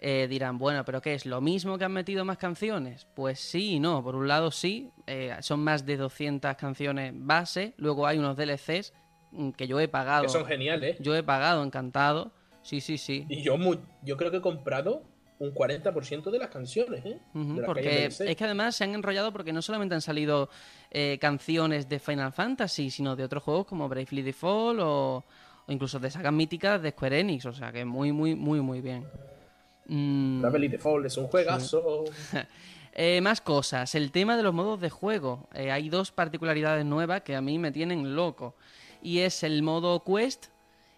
eh, dirán, bueno, pero ¿qué es? ¿Lo mismo que han metido más canciones? Pues sí y no. Por un lado sí, eh, son más de 200 canciones base, luego hay unos DLCs que yo he pagado. Que son geniales. Yo he pagado, encantado. Sí, sí, sí. Y yo, mu- yo creo que he comprado un 40% de las canciones, ¿eh? De las porque es que además se han enrollado porque no solamente han salido eh, canciones de Final Fantasy, sino de otros juegos como Bravely Default o, o incluso de sagas míticas de Square Enix. O sea que muy, muy, muy, muy bien. Mm, Bravely Default es un juegazo. eh, más cosas. El tema de los modos de juego. Eh, hay dos particularidades nuevas que a mí me tienen loco. Y es el modo Quest,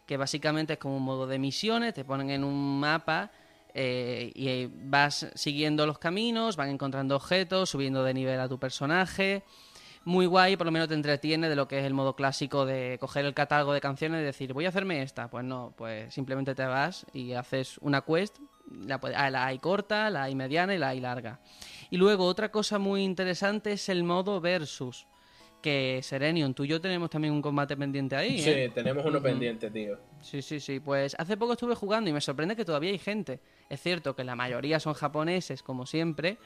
que básicamente es como un modo de misiones. Te ponen en un mapa eh, y vas siguiendo los caminos, van encontrando objetos, subiendo de nivel a tu personaje. Muy guay, por lo menos te entretiene de lo que es el modo clásico de coger el catálogo de canciones y decir, voy a hacerme esta. Pues no, pues simplemente te vas y haces una quest. La, ah, la hay corta, la hay mediana y la hay larga. Y luego otra cosa muy interesante es el modo versus. Que Serenion, tú y yo tenemos también un combate pendiente ahí. Sí, ¿eh? tenemos uno pendiente, tío. Sí, sí, sí. Pues hace poco estuve jugando y me sorprende que todavía hay gente. Es cierto que la mayoría son japoneses, como siempre,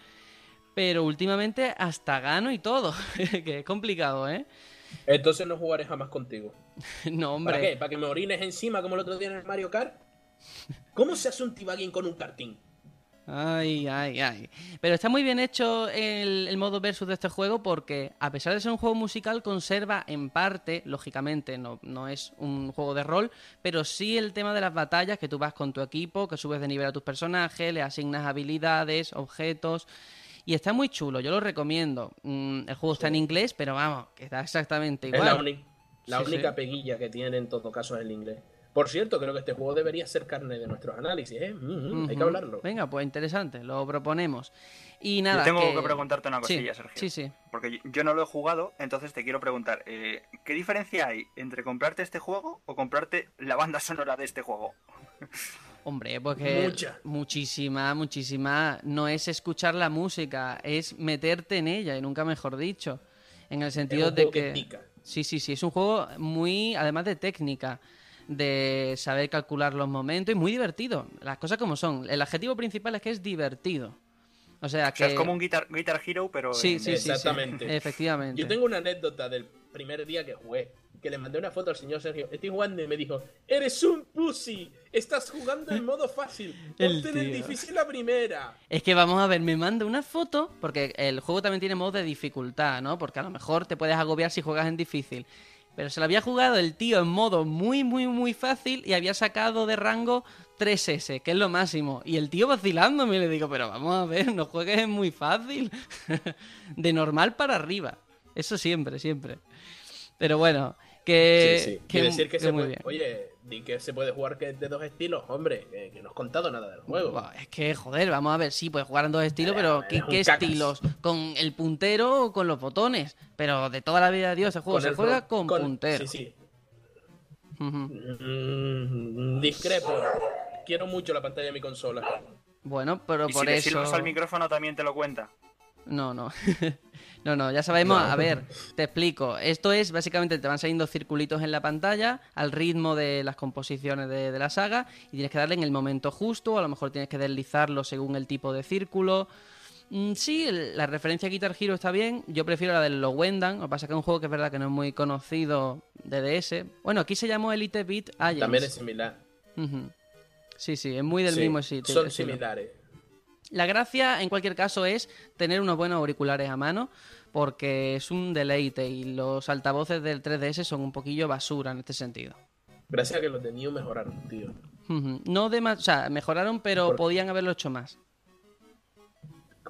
pero últimamente hasta gano y todo. que es complicado, ¿eh? Entonces no jugaré jamás contigo. no, ¿Para qué? hombre. ¿Para que me orines encima como el otro día en el Mario Kart? ¿Cómo se hace un tibagging con un karting? Ay, ay, ay. Pero está muy bien hecho el, el modo versus de este juego porque, a pesar de ser un juego musical, conserva en parte, lógicamente, no, no es un juego de rol, pero sí el tema de las batallas, que tú vas con tu equipo, que subes de nivel a tus personajes, le asignas habilidades, objetos. Y está muy chulo, yo lo recomiendo. Mm, el juego está en inglés, pero vamos, que está exactamente Es igual. la, uni- la Sí, única sí. peguilla que tiene en todo caso es el inglés. Por cierto, creo que este juego debería ser carne de nuestros análisis, ¿eh? Mm, mm, Hay que hablarlo. Venga, pues interesante, lo proponemos. Y nada. Yo tengo que... que preguntarte una Sí, cosilla, Sergio. Sí, sí. Porque yo- no lo he jugado, entonces te quiero preguntar, eh, ¿qué diferencia hay entre comprarte este juego o comprarte la banda sonora de este juego? Hombre, porque Mucha. muchísima, muchísima. No es escuchar la música, es meterte en ella, y nunca mejor dicho. En el sentido un de que. que pica. Sí, sí, sí. Es un juego muy. Además de técnica, de saber calcular los momentos y muy divertido. Las cosas como son. El adjetivo principal es que es divertido. O sea O que. sea, es como un Guitar, Guitar Hero, pero... Sí, en- sí, sí, sí. Exactamente. Efectivamente. Yo tengo una anécdota del primer día que jugué. Que le mandé una foto al señor Sergio. Estoy jugando y me dijo: Eres un pussy. Estás jugando en modo fácil. El Ponte en el difícil la primera. Es que vamos a ver, me manda una foto, porque el juego también tiene modo de dificultad, ¿no? Porque a lo mejor te puedes agobiar si juegas en difícil. Pero se lo había jugado el tío en modo muy, muy, muy fácil y había sacado de rango 3S, que es lo máximo. Y el tío vacilándome, le digo, pero vamos a ver, no juegues en muy fácil. de normal para arriba. Eso siempre, siempre. Pero bueno, que... sí, sí. que- decir que, que se muy puede. bien. Oye, di que se puede jugar que de dos estilos. Hombre, que, que no has contado nada del juego. Es que, joder, vamos a ver, sí, puedes jugar en dos estilos, pero Eh, ¿qué, eres un qué estilos? ¿Con el puntero o con los botones? Pero de toda la vida de Dios, el juego se el juega con, puntero. Sí, sí. Mm, discrepo. Quiero mucho la pantalla de mi consola. Bueno, pero Y por si le eso... al micrófono también te lo cuenta. No, no. no, no, ya sabemos. No. A ver, te explico. Esto es, básicamente, te van saliendo circulitos en la pantalla al ritmo de las composiciones de, de la saga y tienes que darle en el momento justo, a lo mejor tienes que deslizarlo según el tipo de círculo. Mm, sí, la referencia a Guitar Hero está bien. Yo prefiero la de los Wendan. Lo que pasa es que es un juego que es verdad que no es muy conocido de DS. Bueno, aquí se llamó Elite Beat Agents. También es similar. Sí, sí, es muy del Sí, mismo sitio. Son estilo. similares. La gracia, en cualquier caso, es tener unos buenos auriculares a mano, porque es un deleite y los altavoces del 3DS son un poquillo basura en este sentido. Gracias a que los de New mejoraron, tío. No de o sea, mejoraron, pero Por- podían haberlo hecho más.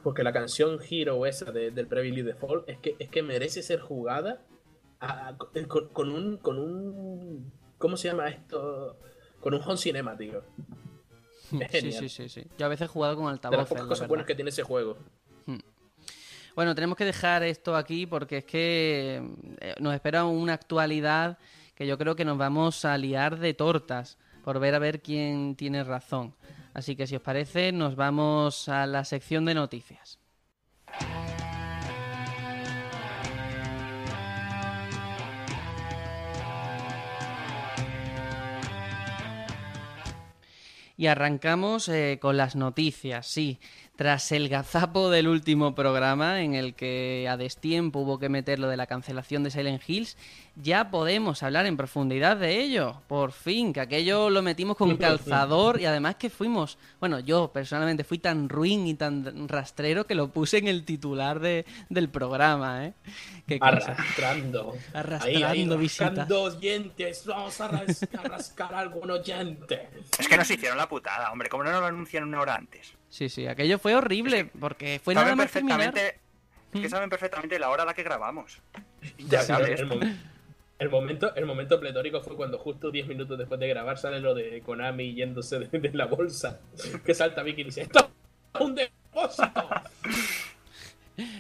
Porque la canción Hero esa de- del Bravely Default es que, es que merece ser jugada a- a- con, con un. con un. ¿Cómo se llama esto? Con un home cinemático. Es Sí, sí, sí, sí. Yo a veces he jugado con De las pocas cosas buenas que tiene ese juego. Bueno, tenemos que dejar esto aquí porque es que eh, nos espera una actualidad que yo creo que nos vamos a liar de tortas por ver a ver quién tiene razón. Así que si os parece, nos vamos a la sección de noticias. Y arrancamos eh, con las noticias, sí. Tras el gazapo del último programa, en el que a destiempo hubo que meter lo de la cancelación de Silent Hills, ya podemos hablar en profundidad de ello. Por fin, que aquello lo metimos con calzador y además que fuimos, bueno, yo personalmente fui tan ruin y tan rastrero que lo puse en el titular de, del programa, ¿eh? Qué. Arrastrando. Arrastrando ahí, ahí, visitas. oyentes. Vamos a rascar, algún oyente. Es que nos hicieron la putada, hombre. ¿Cómo no nos lo anuncian una hora antes? Sí, sí, aquello fue horrible, porque fue nada más terminar. perfectamente, es que Mm. saben perfectamente la hora a la que grabamos. Ya, Ya sabes. el, mom- el momento, el momento pletórico fue cuando justo 10 minutos después de grabar sale lo de Konami yéndose de, de la bolsa. Que salta Vicky y dice: ¡Esto es un depósito!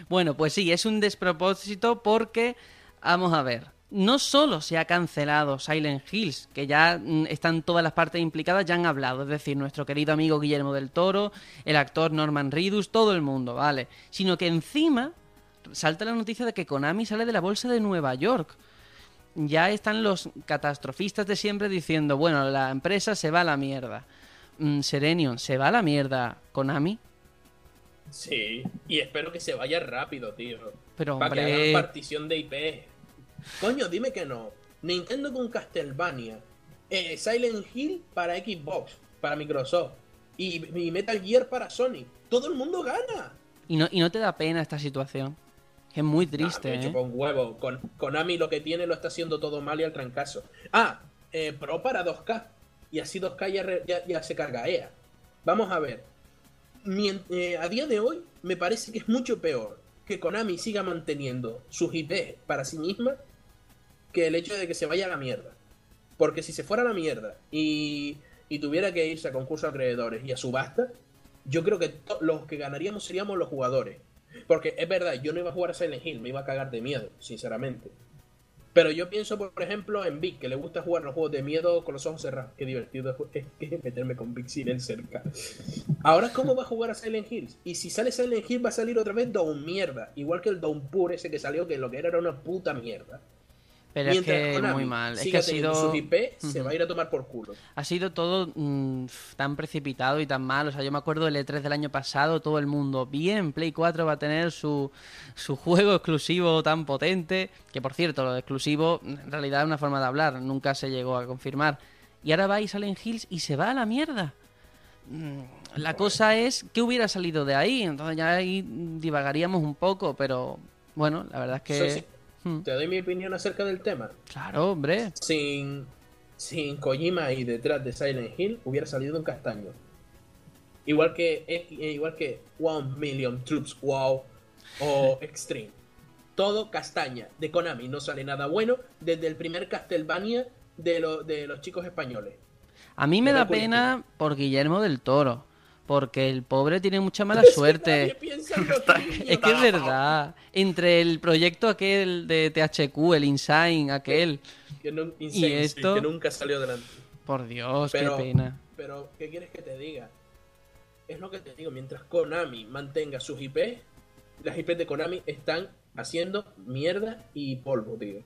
Bueno, pues sí, es un despropósito porque, vamos a ver, no solo se ha cancelado Silent Hills, que ya mm, están todas las partes implicadas, ya han hablado, es decir, nuestro querido amigo Guillermo del Toro, el actor Norman Reedus, todo el mundo, ¿vale? Sino que encima salta la noticia de que Konami sale de la bolsa de Nueva York. Ya están los catastrofistas de siempre diciendo, bueno, la empresa se va a la mierda. Mm, Serenion, ¿se va a la mierda Konami? Sí, y espero que se vaya rápido, tío. Pero Para que hagan partición de IP. Coño, dime que no. Nintendo con Castlevania. eh, Silent Hill para Xbox, para Microsoft. Y, y Metal Gear para Sony. Todo el mundo gana. Y no, y no te da pena esta situación. Es muy triste, Ah, me ¿eh? un huevo. Con, Konami lo que tiene lo está haciendo todo mal y al trancazo. Ah, eh, Pro para 2K. Y así 2K ya, re- ya- ya se carga EA. Vamos a ver. Eh, a día de hoy me parece que es mucho peor que Konami siga manteniendo sus IP para sí misma que el hecho de que se vaya a la mierda. Porque si se fuera a la mierda y, y tuviera que irse a concurso de acreedores y a subasta, yo creo que los que ganaríamos seríamos los jugadores. Porque es verdad, yo no iba a jugar a Silent Hill, me iba a cagar de miedo, sinceramente. Pero yo pienso, por ejemplo, en Vic, que le gusta jugar los juegos de miedo con los ojos cerrados. Qué divertido es que meterme con Vic sin cerca. Ahora, ¿cómo va a jugar a Silent Hills? Y si sale Silent Hill, va a salir otra vez Down mierda. Igual que el Downpour ese que salió, que lo que era era una puta mierda. Pero es que Konami muy mal. Es que ha sido, sus IP, se va a ir a tomar por culo. ha sido todo mm, tan precipitado y tan mal. O sea, yo me acuerdo del E3 del año pasado, todo el mundo, bien, Play 4 va a tener su, su juego exclusivo tan potente. Que por cierto, lo exclusivo en realidad es una forma de hablar, nunca se llegó a confirmar. Y ahora va y Silent Hills y se va a la mierda. Mm, La cosa es que hubiera salido de ahí, entonces ya ahí divagaríamos un poco, pero bueno, la verdad es que... Te doy mi opinión acerca del tema. Claro, hombre. sin, sin Kojima y detrás de Silent Hill hubiera salido un castaño. Igual que eh, igual que One Million Troops Wow o Extreme. Todo castaña. De Konami no sale nada bueno desde el primer Castlevania de, lo- de los chicos españoles. A mí me da pena por Guillermo del Toro, porque el pobre tiene mucha mala suerte. Es que es verdad. Entre el proyecto aquel de THQ, el Insign, aquel. Que no- Insane, sí, esto? que nunca salió adelante. Por Dios, Pero- qué pena. Pero, ¿qué quieres que te diga? Es lo que te digo, mientras Konami mantenga sus IP, las IP de Konami están haciendo mierda y polvo, tío.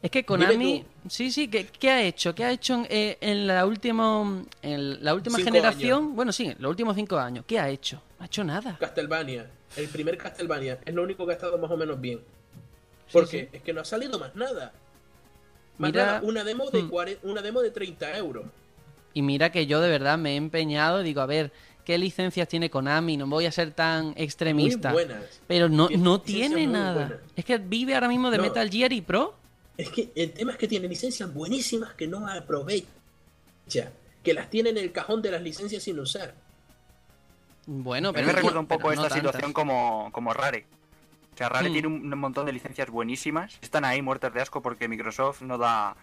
Es que Konami, sí, sí, ¿qué, qué ha hecho? ¿Qué ha hecho en, eh, en la última, en la última Cinco generación? Bueno, sí, en los últimos cinco años. ¿Qué ha hecho? No ha hecho nada. Castlevania, el primer Castlevania, es lo único que ha estado más o menos bien. Porque sí. es que no ha salido más nada. Más Mira- nada, una demo de Hmm. 40 una demo de 30 euros. Y mira que yo de verdad me he empeñado, digo, a ver, ¿qué licencias tiene Konami? No voy a ser tan extremista. Muy buenas. Pero no, Tiene no tiene nada. buenas. Es que vive ahora mismo de No. Metal Gear y Pro. Es que el tema es que tiene licencias buenísimas que no aprovecha. Que las tiene en el cajón de las licencias sin usar. Bueno, A mí pero me no- recuerda un poco pero no esta situación como, como Rare. O sea, Rare Hmm. tiene un, un montón de licencias buenísimas. Están ahí muertas de asco porque Microsoft no da,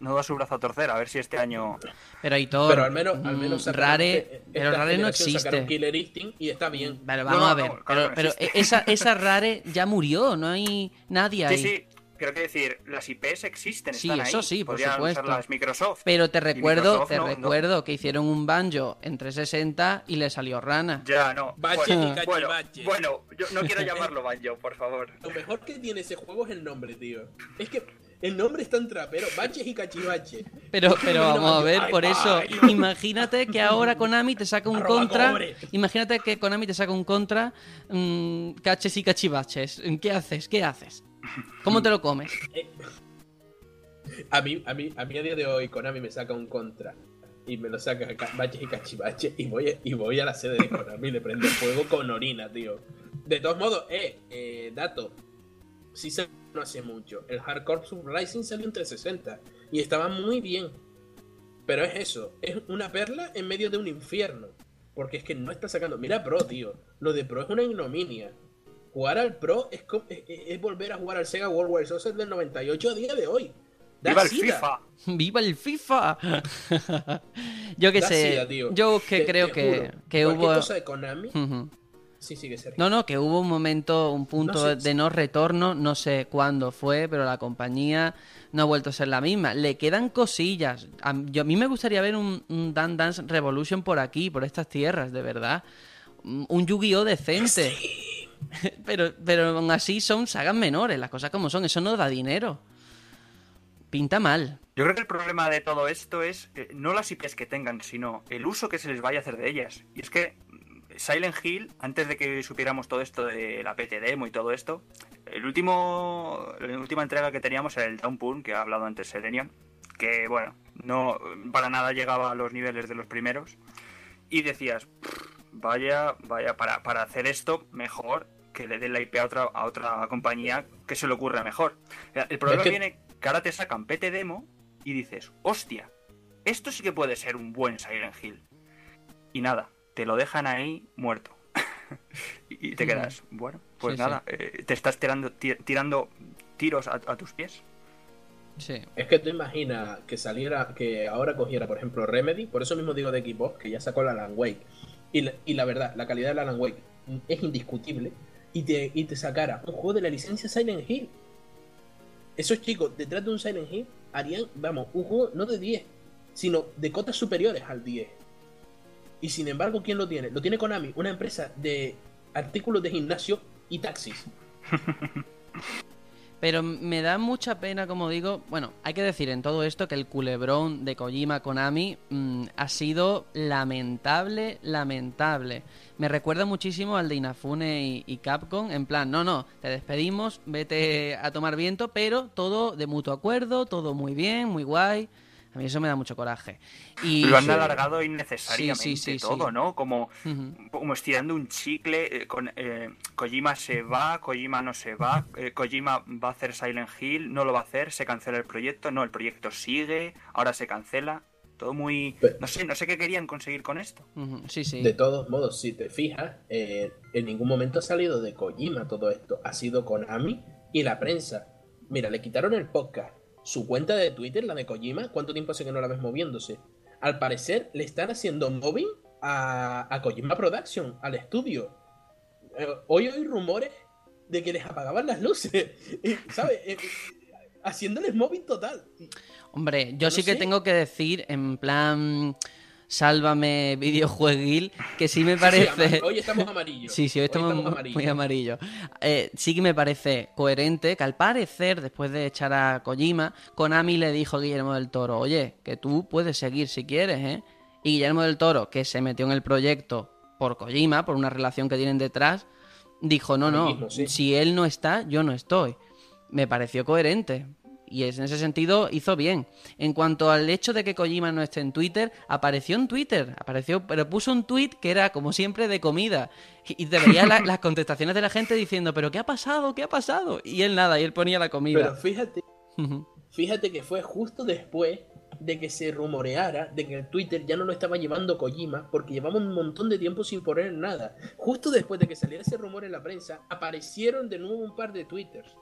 no da su brazo a torcer. A ver si este año... Pero Hitor, Pero al menos, al mm, menos sacaron Rare, este- pero Rare no existe. Killer Instinct y está bien. Pero No, vamos no, a ver, no, claro pero, pero esa, esa Rare ya murió, no hay nadie ahí. Sí, sí, pero quiero decir, las IPs existen, Sí, están eso ahí. sí, por Podrían supuesto. usarlas Microsoft. Pero te recuerdo, Microsoft te no- no. recuerdo que hicieron un banjo en 360 y le salió rana. Ya, no. Bache bueno, y cachivache. bueno, bueno, yo no quiero llamarlo Banjo, por favor. Lo mejor que tiene ese juego es el nombre, tío. Es que El nombre es tan trapero. Baches y cachivaches. Pero, pero vamos a ver, por eso, imagínate que ahora Konami te saca un Arroba contra. cobre. Imagínate que Konami te saca un contra. mm, caches y cachivaches. ¿Qué haces? ¿Qué haces? ¿Cómo te lo comes? A mí, a mí, a mí a día de hoy Konami me saca un contra y me lo saca ca- baches y cachivaches y voy, y voy a la sede de Konami y le prendo fuego con orina, tío. De todos modos, eh, eh dato. Sí se no hace mucho. El Hardcore Rising salió en 360 y estaba muy bien. Pero es eso, es una perla en medio de un infierno. Porque es que no está sacando. Mira Pro, tío. Lo de Pro es una ignominia. Jugar al Pro es, es, es- volver a jugar al Sega World War Soccer del 98 a día de hoy. Da ¡Viva el. FIFA! ¡Viva el FIFA! Yo qué sé. Yo que Te- creo te que, que hubo. cosa de Konami. Ujú. Sí, sigue Sergio. No, no, que hubo un momento, un punto No sé. de no retorno, no sé cuándo fue, pero la compañía no ha vuelto a ser la misma. Le quedan cosillas. A, yo, a mí me gustaría ver un, un Dan Dance Revolution por aquí, por estas tierras, de verdad. Un un Yu-Gi-Oh decente. pero, pero aún así son sagas menores, las cosas como son. Eso no da dinero. Pinta mal. Yo creo que el problema de todo esto es eh, no las IPs que tengan, sino el uso que se les vaya a hacer de ellas. Y es que mm, Silent Hill, antes de que supiéramos todo esto de la PT demo y todo esto, el último, la última entrega que teníamos era el Downpour, que ha hablado antes Serenion, que bueno, no para nada llegaba a los niveles de los primeros. Y decías, "Pff, vaya, vaya, para, para hacer esto, mejor que le den la IP a otra, a otra compañía que se le ocurra mejor. El problema que- viene que ahora te sacan PT demo y dices, hostia, esto sí que puede ser un buen Silent Hill. Y nada, te lo dejan ahí muerto. y te Ujú. quedas, bueno, pues Sí, nada, eh, te estás tirando, ti- tirando tiros a, a tus pies. Sí. Es que tú imaginas que saliera, que ahora cogiera, por ejemplo, Remedy, por eso mismo digo de Xbox, que ya sacó la Alan Wake. Y la, y la verdad, la calidad de la Alan Wake es indiscutible. Y te, y te sacara un juego de la licencia Silent Hill. Esos chicos, detrás de un Silent Hill, harían, vamos, un juego no de 10, sino de cotas superiores al 10. Y sin embargo, ¿quién lo tiene? Lo tiene Konami, una empresa de artículos de gimnasio y taxis. Pero me da mucha pena, como digo, bueno, hay que decir en todo esto que el culebrón de Kojima Konami mm, ha sido lamentable, lamentable. Me recuerda muchísimo al de Inafune y, y Capcom, en plan, no, no, te despedimos, vete a tomar viento, pero todo de mutuo acuerdo, todo muy bien, muy guay. A mí eso me da mucho coraje. Y lo han alargado innecesariamente Sí, sí, sí, todo, sí. ¿no? Como, como estirando un chicle. eh, con, eh, Kojima se va, Kojima no se va, eh, Kojima va a hacer Silent Hill, no lo va a hacer, se cancela el proyecto, no, el proyecto sigue, ahora se cancela. Todo muy... No sé, no sé qué querían conseguir con esto. Sí, sí. De todos modos, si te fijas, eh, en ningún momento ha salido de Kojima todo esto. Ha sido Konami y la prensa. Mira, le quitaron el podcast. Su cuenta de Twitter, la de Kojima, ¿cuánto tiempo hace que no la ves moviéndose? Al parecer, le están haciendo móvil a, a Kojima Production, al estudio. Eh, hoy hay rumores de que les apagaban las luces. ¿Sabes? Eh, haciéndoles móvil total. Hombre, yo No sí que tengo que decir, en plan, sálvame videojueguil, que sí me Sí, parece... hoy estamos amarillos. Sí, sí, hoy estamos, muy- amarillos. muy amarillos. Eh, sí que me parece coherente que al parecer, después de echar a Kojima, Konami le dijo a Guillermo del Toro, oye, que tú puedes seguir si quieres, ¿eh? Y Guillermo del Toro, que se metió en el proyecto por Kojima, por una relación que tienen detrás, dijo, no, no, sí. si él no está, yo no estoy. Me pareció coherente. Y es- en ese sentido hizo bien. En cuanto al hecho de que Kojima no esté en Twitter, apareció en Twitter, apareció, pero puso un tweet que era como siempre de comida. Y te veía la- las contestaciones de la gente diciendo, pero ¿qué ha pasado? ¿Qué ha pasado? Y él nada, y él ponía la Pero comida. fíjate, Ujú. Fíjate que fue justo después de que se rumoreara de que el Twitter ya no lo estaba llevando Kojima porque llevamos un montón de tiempo sin poner nada. Justo después de que saliera ese rumor en la prensa, aparecieron de nuevo un par de Twitters.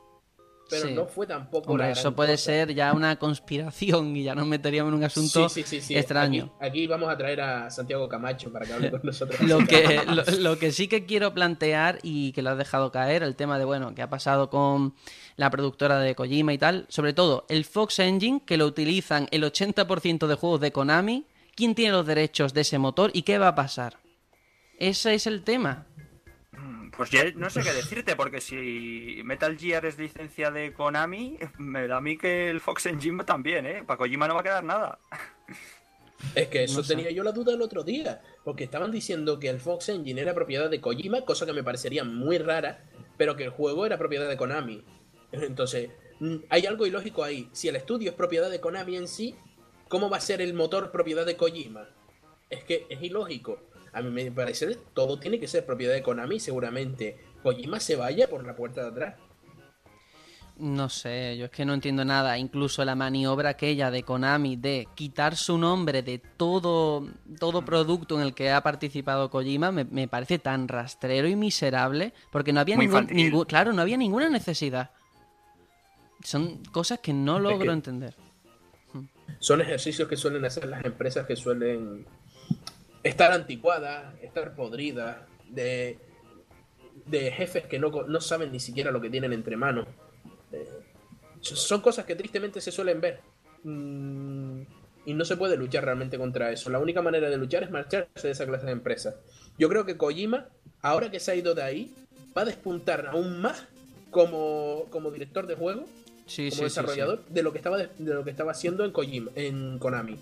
Pero Sí. no fue tampoco Hombre, la eso puede cosa. ser ya una conspiración y ya nos meteríamos en un asunto Sí, sí, extraño. Aquí, aquí vamos a traer a Santiago Camacho para que hable con nosotros. Lo que, lo, lo que sí que quiero plantear y que lo has dejado caer, el tema de, bueno, qué ha pasado con la productora de Kojima y tal, sobre todo el Fox Engine, que lo utilizan el 80% de juegos de Konami, ¿quién tiene los derechos de ese motor y qué va a pasar? Ese es el tema. Pues ya no sé qué decirte, porque si Metal Gear es licencia de Konami, me da a mí que el Fox Engine también, ¿eh? Para Kojima no va a quedar nada. Es que eso No sé. tenía yo la duda el otro día, porque estaban diciendo que el Fox Engine era propiedad de Kojima, cosa que me parecería muy rara, pero que el juego era propiedad de Konami. Entonces, hay algo ilógico ahí. Si el estudio es propiedad de Konami en sí, ¿cómo va a ser el motor propiedad de Kojima? Es que es ilógico. A mí me parece todo tiene que ser propiedad de Konami, seguramente Kojima se vaya por la puerta de atrás. No sé, yo es que no entiendo nada. Incluso la maniobra aquella de Konami de quitar su nombre de todo, todo producto en el que ha participado Kojima me, me parece tan rastrero y miserable porque no había ningún, claro, no había ninguna necesidad. Son cosas que no Es logro que- entender. son ejercicios que suelen hacer las empresas que suelen estar anticuadas, estar podridas, de, de jefes que no, no saben ni siquiera lo que tienen entre manos. Eh, so- son cosas que tristemente se suelen ver. Mm, y no se puede luchar realmente contra eso. La única manera de luchar es marcharse de esa clase de empresas. Yo creo que Kojima, ahora que se ha ido de ahí, va a despuntar aún más como, como director de juego Sí, como sí, sí, desarrollador de lo que estaba de, de lo que estaba haciendo en Kojima, en Konami.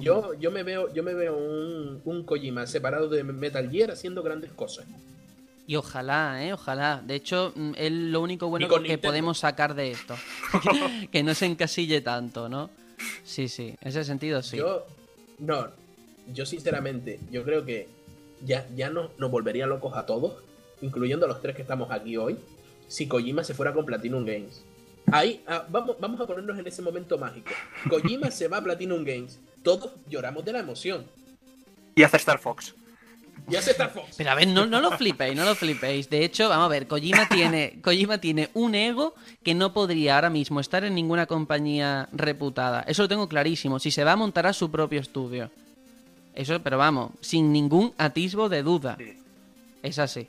Yo, yo me veo, yo me veo un, un Kojima separado de Metal Gear haciendo grandes cosas. Y ojalá, ¿eh? Ojalá. De hecho, mm, es lo único bueno que Nintendo. podemos sacar de esto. que no se encasille tanto, ¿no? Sí, sí. En ese sentido, sí. Yo, no, yo sinceramente, yo creo que ya, ya no, nos volvería locos a todos, incluyendo a los tres que estamos aquí hoy, si Kojima se fuera con Platinum Games. Ahí, ah, vamos, vamos a ponernos en ese momento mágico. Kojima se va a Platinum Games. Todos lloramos de la emoción. Y hace Star Fox. Y hace Star Fox. Pero a ver, no, no lo flipéis, no lo flipéis. De hecho, vamos a ver, Kojima tiene, Kojima tiene un ego que no podría ahora mismo estar en ninguna compañía reputada. Eso lo tengo clarísimo. Si se va a montar a su propio estudio. Eso, pero vamos, sin ningún atisbo de duda. Sí. Es así.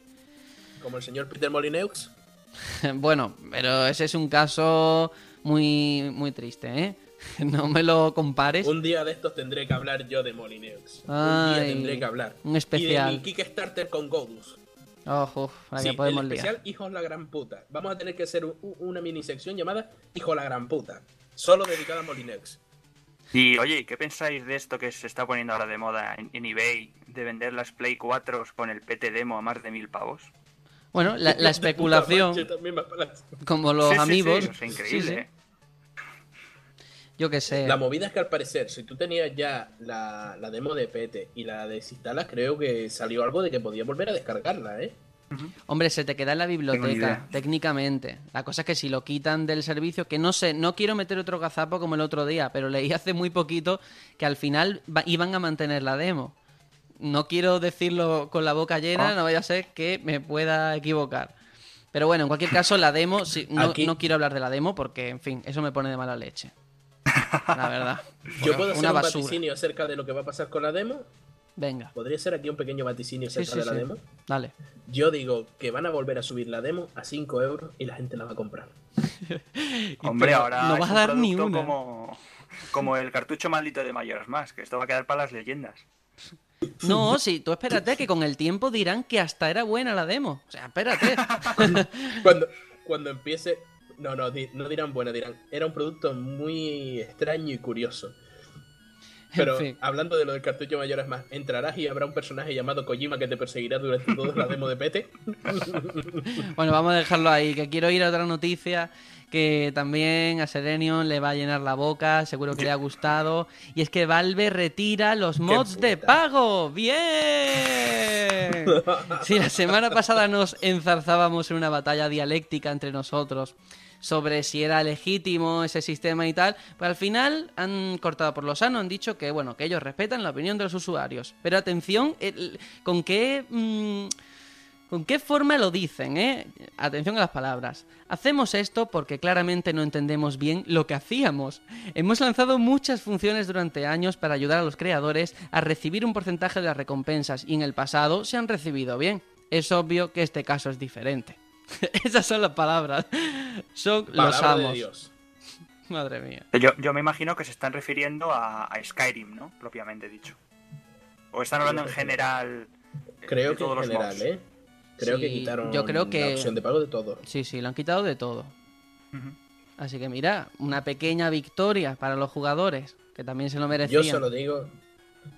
Como el señor Peter Molineux. Bueno, pero ese es un caso muy, muy triste, ¿eh? No me lo compares. Un día de estos tendré que hablar yo de Molineux. Un Ay, día tendré que hablar. un especial. Y de mi Kickstarter con Godus. Oh, uf, para Sí, que podemos el liar. especial Hijos la Gran Puta. Vamos a tener que hacer un- una mini sección llamada Hijo la Gran Puta. Solo dedicada a Molineux. Y oye, ¿y ¿qué pensáis de esto que se está poniendo ahora de moda en, en eBay? De vender las Play 4 con el PT demo a más de mil pavos. Bueno, la, la especulación, como los Sí, sí, amigos. sí, o sea, increíble, sí, sí. ¿eh? Yo qué sé. La movida es que al parecer, si tú tenías ya la, la demo de PT y la desinstalas, creo que salió algo de que podías volver a descargarla, ¿eh? Hombre, se te queda en la biblioteca, técnicamente. La cosa es que si lo quitan del servicio, que no sé, no quiero meter otro gazapo como el otro día, pero leí hace muy poquito que al final iban a mantener la demo. No quiero decirlo con la boca llena, Ah. no vaya a ser que me pueda equivocar. Pero bueno, en cualquier caso, la demo, no quiero hablar de la demo porque, en fin, eso me pone de mala leche. La verdad. Yo puedo hacer un basura. vaticinio acerca de lo que va a pasar con la demo. Venga, Podría ser aquí un pequeño vaticinio acerca sí, de la sí. demo. dale. Yo digo que van a volver a subir la demo a 5 euros y la gente la va a comprar. Hombre, ahora no es vas a un dar ni una. Como, como el cartucho maldito de Mayoras Más, que esto va a quedar para las leyendas. No, sí, tú espérate que con el tiempo dirán que hasta era buena la demo. O sea, espérate. Cuando, cuando empiece. No, no, no dirán buena, dirán. Era un producto muy extraño y curioso. Pero En fin. hablando de lo del cartucho mayor es más, entrarás y habrá un personaje llamado Kojima que te perseguirá durante toda la demo de Pete. Bueno, vamos a dejarlo ahí, que quiero ir a otra noticia que también a Serenion le va a llenar la boca, seguro que le ha gustado, y es que Valve retira los mods de pago. ¡Bien! Sí, la semana pasada nos enzarzábamos en una batalla dialéctica entre nosotros sobre si era legítimo ese sistema y tal, pero al final han cortado por lo sano, han dicho que bueno, que ellos respetan la opinión de los usuarios. Pero atención, con qué mm, ¿Con qué forma lo dicen, eh? Atención a las palabras. Hacemos esto porque claramente no entendemos bien lo que hacíamos. Hemos lanzado muchas funciones durante años para ayudar a los creadores a recibir un porcentaje de las recompensas y en el pasado se han recibido bien. Es obvio que este caso es diferente. Esas son las palabras. Son los Palabra de amos. Dios. Madre mía. Yo, yo me imagino que se están refiriendo a, a Skyrim, ¿no? Propiamente dicho. O están hablando en general. Creo de que todos en los general, mods. ¿eh? Creo que quitaron yo creo que- la opción de pago de todo. Sí, sí, lo han quitado de todo. Así que mira, una pequeña victoria para los jugadores, que también se lo merecían. Yo solo digo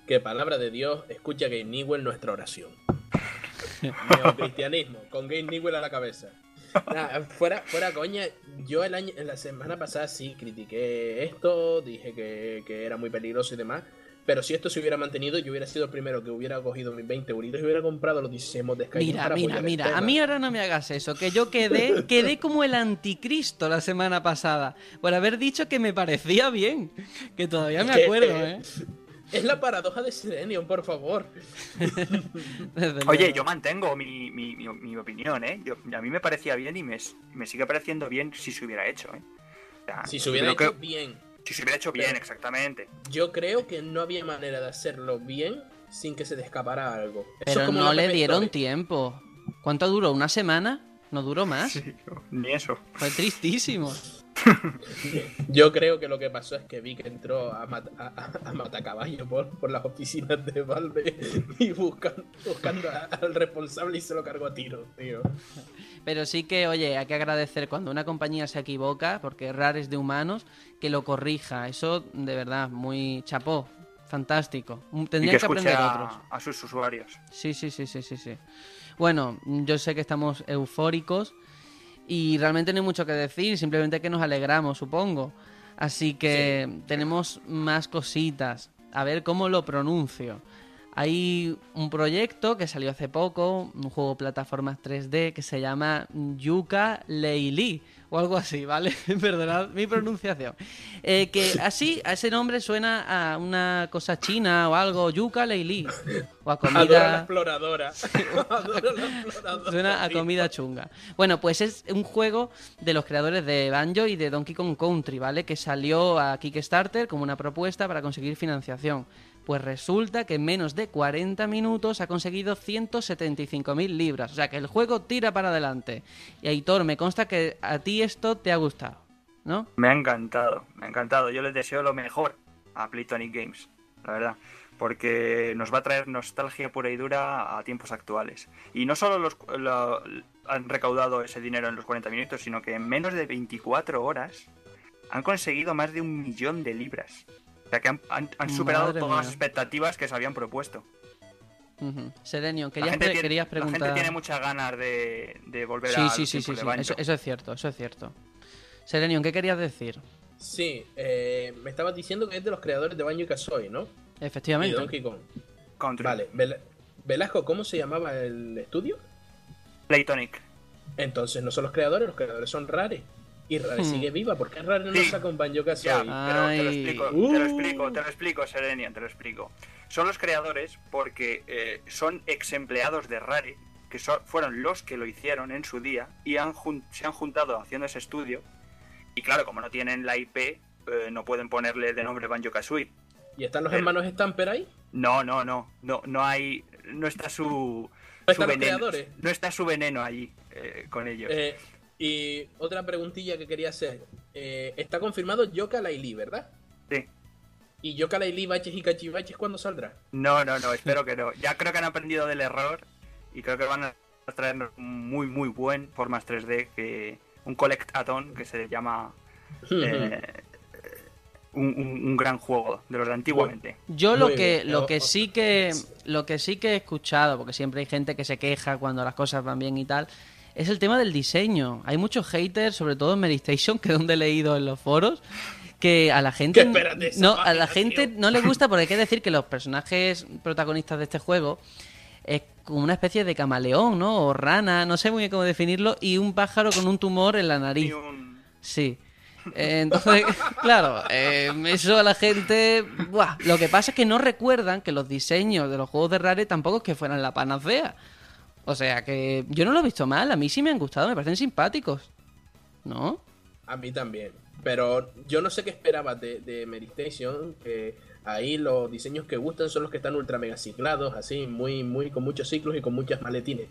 que palabra de Dios, escucha Game Newell nuestra oración. Neocristianismo, con Game Newell a la cabeza. Nah, fuera, fuera coña, yo el año, la semana pasada sí critiqué esto, dije que, que era muy peligroso y demás. Pero si esto se hubiera mantenido, yo hubiera sido el primero que hubiera cogido mis 20 euritos y hubiera comprado los 16 mods de Skyrim Mira, para mira, mira, a mí ahora no me hagas eso, que yo quedé, quedé como el anticristo la semana pasada, por haber dicho que me parecía bien, que todavía me acuerdo, eh, ¿eh? Es la paradoja de Serenion, por favor. Oye, yo mantengo mi, mi, mi- mi opinión, ¿eh? Yo- a mí me parecía bien y me, me sigue pareciendo bien si se hubiera hecho, ¿eh? O sea, Si se hubiera hecho que- bien, si se hubiera hecho bien, Pero- exactamente. yo creo que no había manera de hacerlo bien sin que se le escapara algo. Eso es Pero como no le dieron Story. tiempo. ¿Cuánto duró? ¿Una semana? ¿No duró más? Sí, ni eso. Fue tristísimo. Yo creo que lo que pasó es que Vic entró a, mat- a, a- matacaballo por, por las oficinas de Valve y buscan- buscando a- al responsable y se lo cargó a tiro, tío. Pero sí que, oye, hay que agradecer cuando una compañía se equivoca, porque Rare es de humanos, que lo corrija. Eso, de verdad, muy chapó. Fantástico. Mm, Y Tendrían que que, aprender a, otros. a sus usuarios. Sí, sí, sí, sí, sí, sí. Bueno, yo sé que estamos eufóricos y realmente no hay mucho que decir, simplemente que nos alegramos, supongo. Así que tenemos más cositas. A ver cómo lo pronuncio. Hay un proyecto que salió hace poco, un juego de plataformas 3D que se llama Yuka Leili o algo así, ¿vale? Perdonad mi pronunciación. Eh, que así, a ese nombre suena a una cosa china o algo, Yuka Leili. O a Adoro a la comida. exploradora. Adoro a la exploradora. Suena a comida chunga. Bueno, pues es un juego de los creadores de Banjo y de Donkey Kong Country, ¿vale? Que salió a Kickstarter como una propuesta para conseguir financiación. Pues resulta que en menos de 40 minutos ha conseguido 175.000 libras. O sea que el juego tira para adelante. Y Aitor, me consta que a ti esto te ha gustado, ¿no? Me ha encantado, me ha encantado. Yo les deseo lo mejor a Playtonic Games, la verdad. Porque nos va a traer nostalgia pura y dura a tiempos actuales. Y no solo los, lo- han recaudado ese dinero en los 40 minutos, sino que en menos de 24 horas han conseguido más de un millón de libras. O sea que han, han- han superado Madre todas las expectativas que se habían propuesto. Ujú. Serenio, La querías, gente, pre- tiene, querías la preguntar... gente tiene muchas ganas de, de volver Sí, a sí, sí, sí, sí. Eso, eso es cierto, eso es cierto. Serenio, ¿qué querías decir? Sí, eh, me estabas diciendo que es de los creadores de Banjo y Kazooie, ¿no? Y Efectivamente. Donkey Kong. Country. Vale, Vel- Velasco, ¿cómo se llamaba el estudio? Playtonic. Entonces no son los creadores, los creadores son Rare. Y Rare Hmm. sigue viva. ¿Por qué Rare no Sí. saca un Banjo Ya, Kazooie? pero te lo explico, Uh. te lo explico, te lo explico, Serenian, te lo explico. Son los creadores porque eh, son ex empleados de Rare, que so- fueron los que lo hicieron en su día y han se han juntado haciendo ese estudio. Y claro, como no tienen la IP, eh, no pueden ponerle de nombre Banjo Kazooie. ¿Y están los Pero- hermanos Stamper ahí? No, no, no, no, no hay, no está su, ¿No su están los veneno, creadores? no está su veneno allí eh, con ellos. Eh, y otra preguntilla que quería hacer. Eh, está confirmado Yoka Laili, ¿verdad? Sí. ¿Y Yoka Laili Baches y Cachivaches cuándo saldrá? No, no, no, espero que no. Ya creo que han aprendido del error y creo que van a traernos un muy, muy buen formas 3D, que un collectathon que se llama eh, un, un- un gran juego de los de antiguamente. Yo lo Muy que, bien. lo que sí que lo que sí que he escuchado, porque siempre hay gente que se queja cuando las cosas van bien y tal, es el tema del diseño. Hay muchos haters, sobre todo en Medistation, que es donde he leído en los foros, que a la gente ¿Qué esperas de esa no a la gente no le gusta porque hay que decir que los personajes protagonistas de este juego es como una especie de camaleón, ¿no? O rana, no sé muy bien cómo definirlo, y un pájaro con un tumor en la nariz. Sí. Eh, Entonces, claro, eh, eso a la gente... Buah. Lo que pasa es que no recuerdan que los diseños de los juegos de Rare tampoco es que fueran la panacea. O sea que yo no lo he visto mal, a mí sí me han gustado, me parecen simpáticos. ¿No? A mí también. Pero yo no sé qué esperabas de, de Meditation, que ahí los diseños que gustan son los que están ultra mega ciclados, así, muy, muy, con muchos ciclos y con muchas maletines.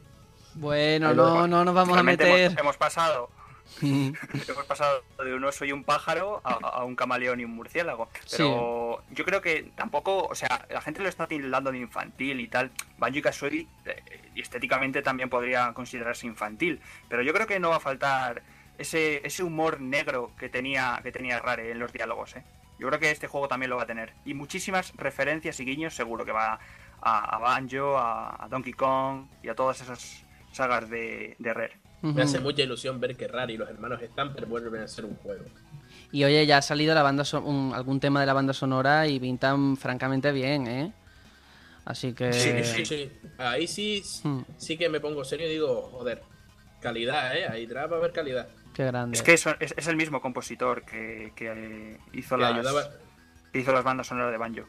Bueno, no, no nos vamos a meter... Hemos, hemos pasado Hemos pasado de un oso y un pájaro a, a un camaleón y un murciélago. Pero yo creo que tampoco, o sea, la gente lo está tildando de infantil y tal. Banjo y Kazooie eh, estéticamente también podría considerarse infantil. Pero yo creo que no va a faltar ese, ese humor negro que tenía, que tenía Rare en los diálogos, ¿eh? Yo creo que este juego también lo va a tener. Y muchísimas referencias y guiños seguro que va a, a Banjo, a, a Donkey Kong y a todas esas sagas de, de Rare. Me hace mucha ilusión ver que Rare y los hermanos Stamper vuelven a hacer un juego. Y oye, ya ha salido la banda un- algún tema de la banda sonora y pintan francamente bien, ¿eh? Así que... Sí, sí, sí. Ahí sí, Hmm. sí que me pongo serio y digo, joder, calidad, ¿eh? Ahí va a haber calidad. Qué grande. Es que es, es el mismo compositor que, que, eh, hizo Que las, ayudaba. que hizo las bandas sonoras de Banjo.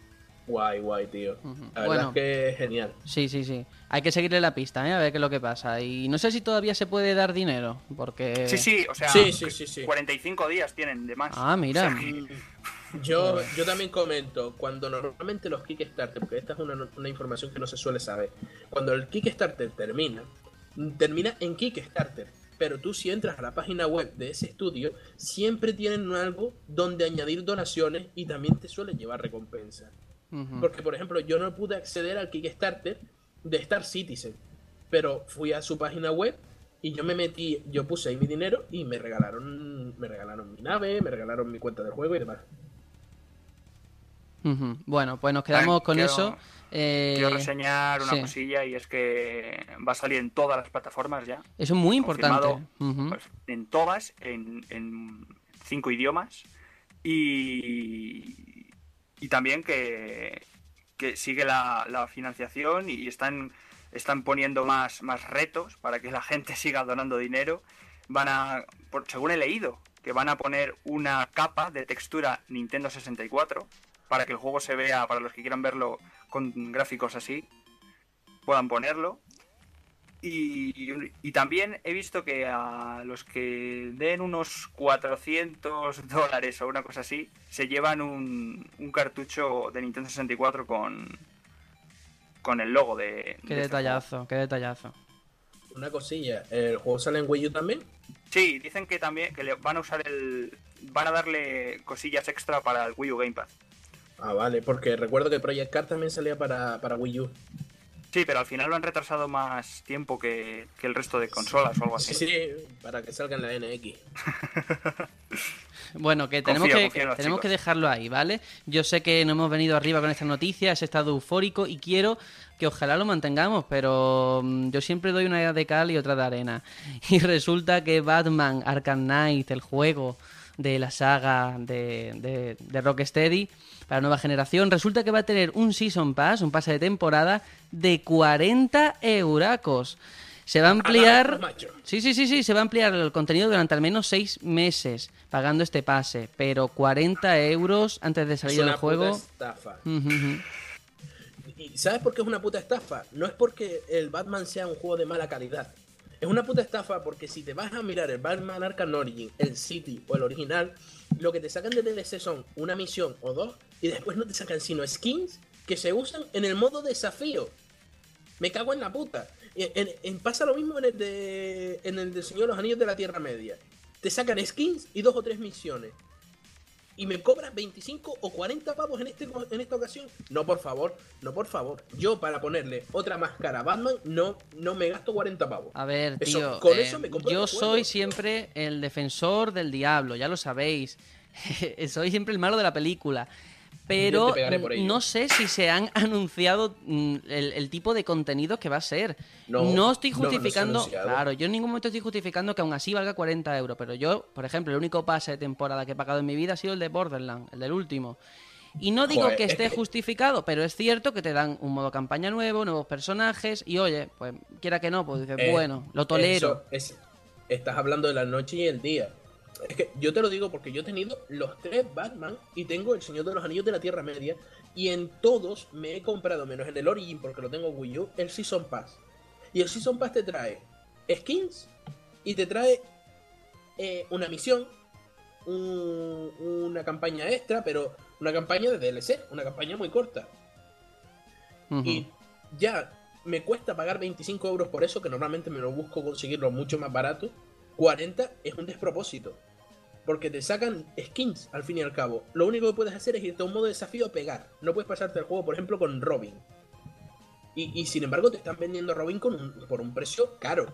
Guay, guay, tío. Ujú. La verdad Bueno. es que es genial. Sí, sí, sí. Hay que seguirle la pista, ¿eh? A ver qué es lo que pasa. Y no sé si todavía se puede dar dinero, porque... Sí, sí, o sea, Sí, sí, sí, sí. 45 días tienen de más. Ah, mira. O sea que- Yo, yo también comento, cuando normalmente los Kickstarter, porque esta es una, una información que no se suele saber, cuando el Kickstarter termina, termina en Kickstarter, pero tú si entras a la página web de ese estudio, siempre tienen algo donde añadir donaciones y también te suelen llevar Porque, por ejemplo, yo no pude acceder al Kickstarter de Star Citizen, pero fui a su página web y yo me metí, yo puse ahí mi dinero y me regalaron, me regalaron mi nave, me regalaron mi cuenta del juego y demás. Bueno, pues nos quedamos con quiero- eso. Eh, Quiero reseñar una sí. cosilla y es que va a salir en todas las plataformas ya. Eso es muy importante. Pues, en todas, en, en cinco idiomas. Y, y también que, que sigue la, la financiación y están, están poniendo más, más retos para que la gente siga donando dinero. Van a, por- según he leído, que van a poner una capa de textura Nintendo 64 para que el juego se vea, para los que quieran verlo con gráficos así, puedan ponerlo. Y, y también he visto que a los que den unos 400 dólares o una cosa así, se llevan un, un cartucho de Nintendo 64 con, con el logo de... Qué de este detallazo, qué detallazo. Una cosilla, ¿el juego sale en Wii U también? Sí, dicen que también que le van a usar el... Van a darle cosillas extra para el Wii U Gamepad. Ah, vale, porque recuerdo que Project Card también salía para, para Wii U. Sí, pero al final lo han retrasado más tiempo que, que el resto de consolas o algo Sí, así. sí, para que salga en la NX. Bueno, que tenemos, Confío, que, confío en los tenemos chicos. que dejarlo ahí, ¿vale? Yo sé que no hemos venido arriba con esta noticia, he estado eufórico y quiero que ojalá lo mantengamos, pero mm, yo siempre doy una de cal y otra de arena. Y resulta que Batman Arkham Knight, el juego de la saga de, de, de Rocksteady para nueva generación, resulta que va a tener un Season Pass, un pase de temporada de 40 euracos. Se va a ampliar... Sí, sí, sí, sí, se va a ampliar el contenido durante al menos seis meses pagando este pase, pero 40 euros antes de Es salir del juego. puta estafa. ¿Y sabes por qué es una puta estafa? No es porque el Batman sea un juego de mala calidad. Es una puta estafa porque si te vas a mirar el Batman Arkham Origin, el City o el original, lo que te sacan de DLC son una misión o dos y después no te sacan sino skins que se usan en el modo desafío. Me cago en la puta. En- pasa lo mismo en el de en el de Señor de los Anillos de la Tierra Media. Te sacan skins y dos o tres misiones. Y me cobras 25 o 40 pavos en, este, en esta ocasión. No, por favor, no, por favor. Yo para ponerle otra máscara a Batman no, no me gasto 40 pavos. A ver, Eso- tío, con eh, eso me compro yo juego. soy siempre el defensor del diablo, ya lo sabéis. soy siempre el malo de la película. Pero no sé si se han anunciado mm, el, el tipo de contenido que va a ser. No, estoy no, no justificando, claro, yo en ningún momento estoy justificando que aún así valga 40 euros, pero yo, por ejemplo, el único pase de temporada que he pagado en mi vida ha sido el de Borderlands, el del último. Y no digo Joder, que es esté que- justificado, pero es cierto que te dan un modo campaña nuevo, nuevos personajes, y oye, pues quiera que no, pues dices, Eh, bueno, lo tolero. eso es- estás hablando de la noche y el día. Es que yo te lo digo porque yo he tenido los tres Batman y tengo el Señor de los Anillos de la Tierra Media. Y en todos me he comprado, menos en el Origin porque lo tengo en Wii U, el Season Pass. Y el Season Pass te trae skins y te trae eh, una misión, un- una campaña extra, pero una campaña de DLC, una campaña muy corta. Y ya me cuesta pagar 25 euros por eso, que normalmente me lo busco conseguirlo mucho más barato. 40 es un despropósito. Porque te sacan skins al fin y al cabo. Lo único que puedes hacer es irte a un modo de desafío a pegar. No puedes pasarte el juego, por ejemplo, con Robin. Y, y sin embargo te están vendiendo Robin con un- por un precio caro.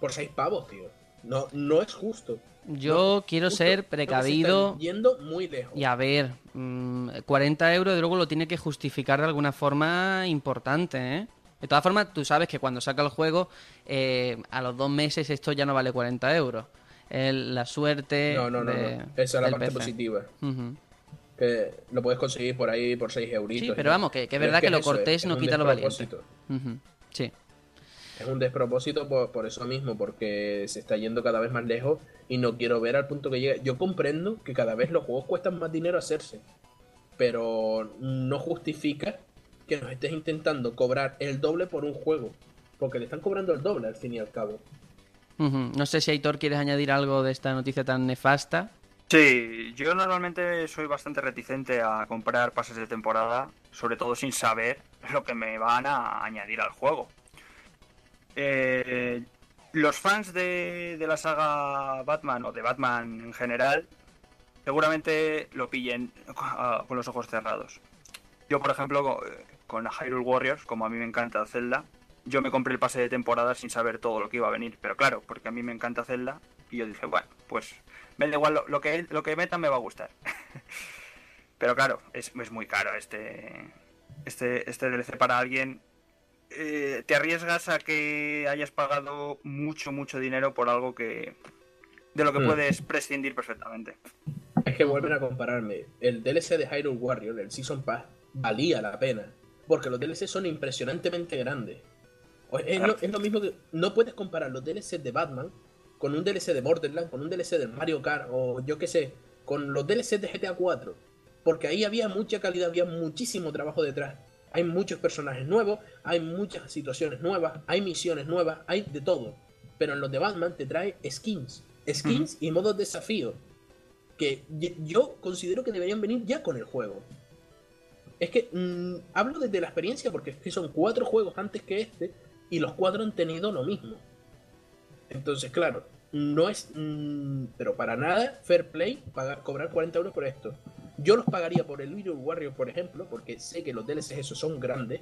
Por 6 pavos, tío. No, no es justo. Yo No, quiero justo. ser se precavido yendo muy lejos. y a ver, mm, 40 euros de luego lo tiene que justificar de alguna forma importante, ¿eh? De todas formas, tú sabes que cuando saca el juego, eh, a los dos meses esto ya no vale 40 euros. El- la suerte. No, no, no, de- no. Esa es la parte PC. positiva. Que lo puedes conseguir por ahí por 6 euritos. Sí, pero vamos, que, que es verdad que, lo cortés es no quita lo valiente. despropósito. Ujú, Sí. Es un despropósito por, por eso mismo, porque se está yendo cada vez más lejos y no quiero ver al punto que llega. Yo comprendo que cada vez los juegos cuestan más dinero hacerse, pero no justifica que nos estés intentando cobrar el doble por un juego, porque le están cobrando el doble al fin y al cabo. No sé si Aitor quieres añadir algo de esta noticia tan nefasta. Sí, yo normalmente soy bastante reticente a comprar pases de temporada, sobre todo sin saber lo que me van a añadir al juego. Eh, los fans de, de la saga Batman o de Batman en general seguramente lo pillen ah, con los ojos cerrados. Yo, por ejemplo, co- con Hyrule Warriors, como a mí me encanta Zelda, yo me compré el pase de temporada sin saber todo lo que iba a venir. Pero claro, porque a mí me encanta Zelda y yo dije, bueno, pues me da igual lo, lo que, lo que metan me va a gustar. Pero claro, es, es muy caro este, este, este DLC para alguien. Eh, te arriesgas a que hayas pagado mucho, mucho dinero por algo que de lo que Hmm. puedes prescindir perfectamente. Es que vuelven a compararme. El DLC de Hyrule Warrior, el Season Pass, valía la pena. Porque los DLC son impresionantemente grandes. Es lo, es lo mismo que. No puedes comparar los DLC de Batman con un DLC de Borderlands, con un DLC de Mario Kart, o yo qué sé, con los DLC de GTA 4. Porque ahí había mucha calidad, había muchísimo trabajo detrás. Hay muchos personajes nuevos, hay muchas situaciones nuevas, hay misiones nuevas, hay de todo. Pero en los de Batman te trae skins. Skins y modos de desafío que yo considero que deberían venir ya con el juego. Es que mm, hablo desde la experiencia porque es que son cuatro juegos antes que este y los cuatro han tenido lo mismo. Entonces, claro, no es, mm, pero para nada fair play pagar, cobrar 40 euros por esto. Yo los pagaría por el Little Warrior, por ejemplo, porque sé que los DLCs esos son grandes,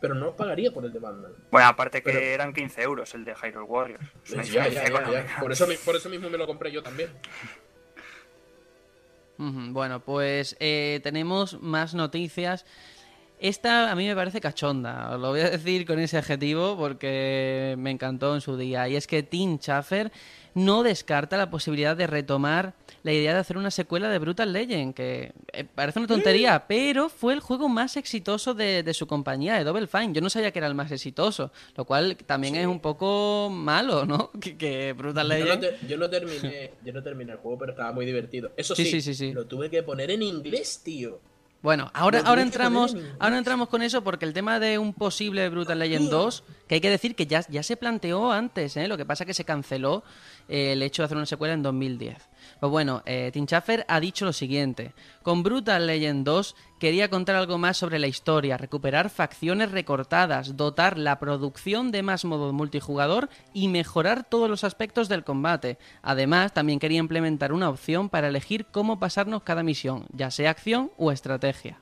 pero no los pagaría por el de Batman. Bueno, aparte que Pero- eran 15 euros el de Hyrule Warriors. Es Ya, ya, ya. Por, eso, por eso mismo me lo compré yo también. Bueno, pues eh, tenemos más noticias. Esta a mí me parece cachonda, os lo voy a decir con ese adjetivo porque me encantó en su día. Y es que Tim Schafer no descarta la posibilidad de retomar la idea de hacer una secuela de Brutal Legend, que eh, parece una tontería, pero fue el juego más exitoso de, de su compañía, de Double Fine. Yo no sabía que era el más exitoso, lo cual también es un poco malo, ¿no? Que, que Brutal Yo no, Legend... te- yo no terminé, yo no terminé el juego, pero estaba muy divertido. Eso sí, sí, sí, sí. lo tuve que poner en inglés, tío. Bueno, ahora, ahora entramos, ahora entramos con eso porque el tema de un posible Brutal Legend 2, que hay que decir que ya, ya se planteó antes, ¿eh? lo que pasa que se canceló eh, el hecho de hacer una secuela en 2010. Pues bueno, eh, ha dicho lo siguiente, con Brutal Legend 2 quería contar algo más sobre la historia, recuperar facciones recortadas, dotar la producción de más modo multijugador y mejorar todos los aspectos del combate. Además, también quería implementar una opción para elegir cómo pasarnos cada misión, ya sea acción o estrategia.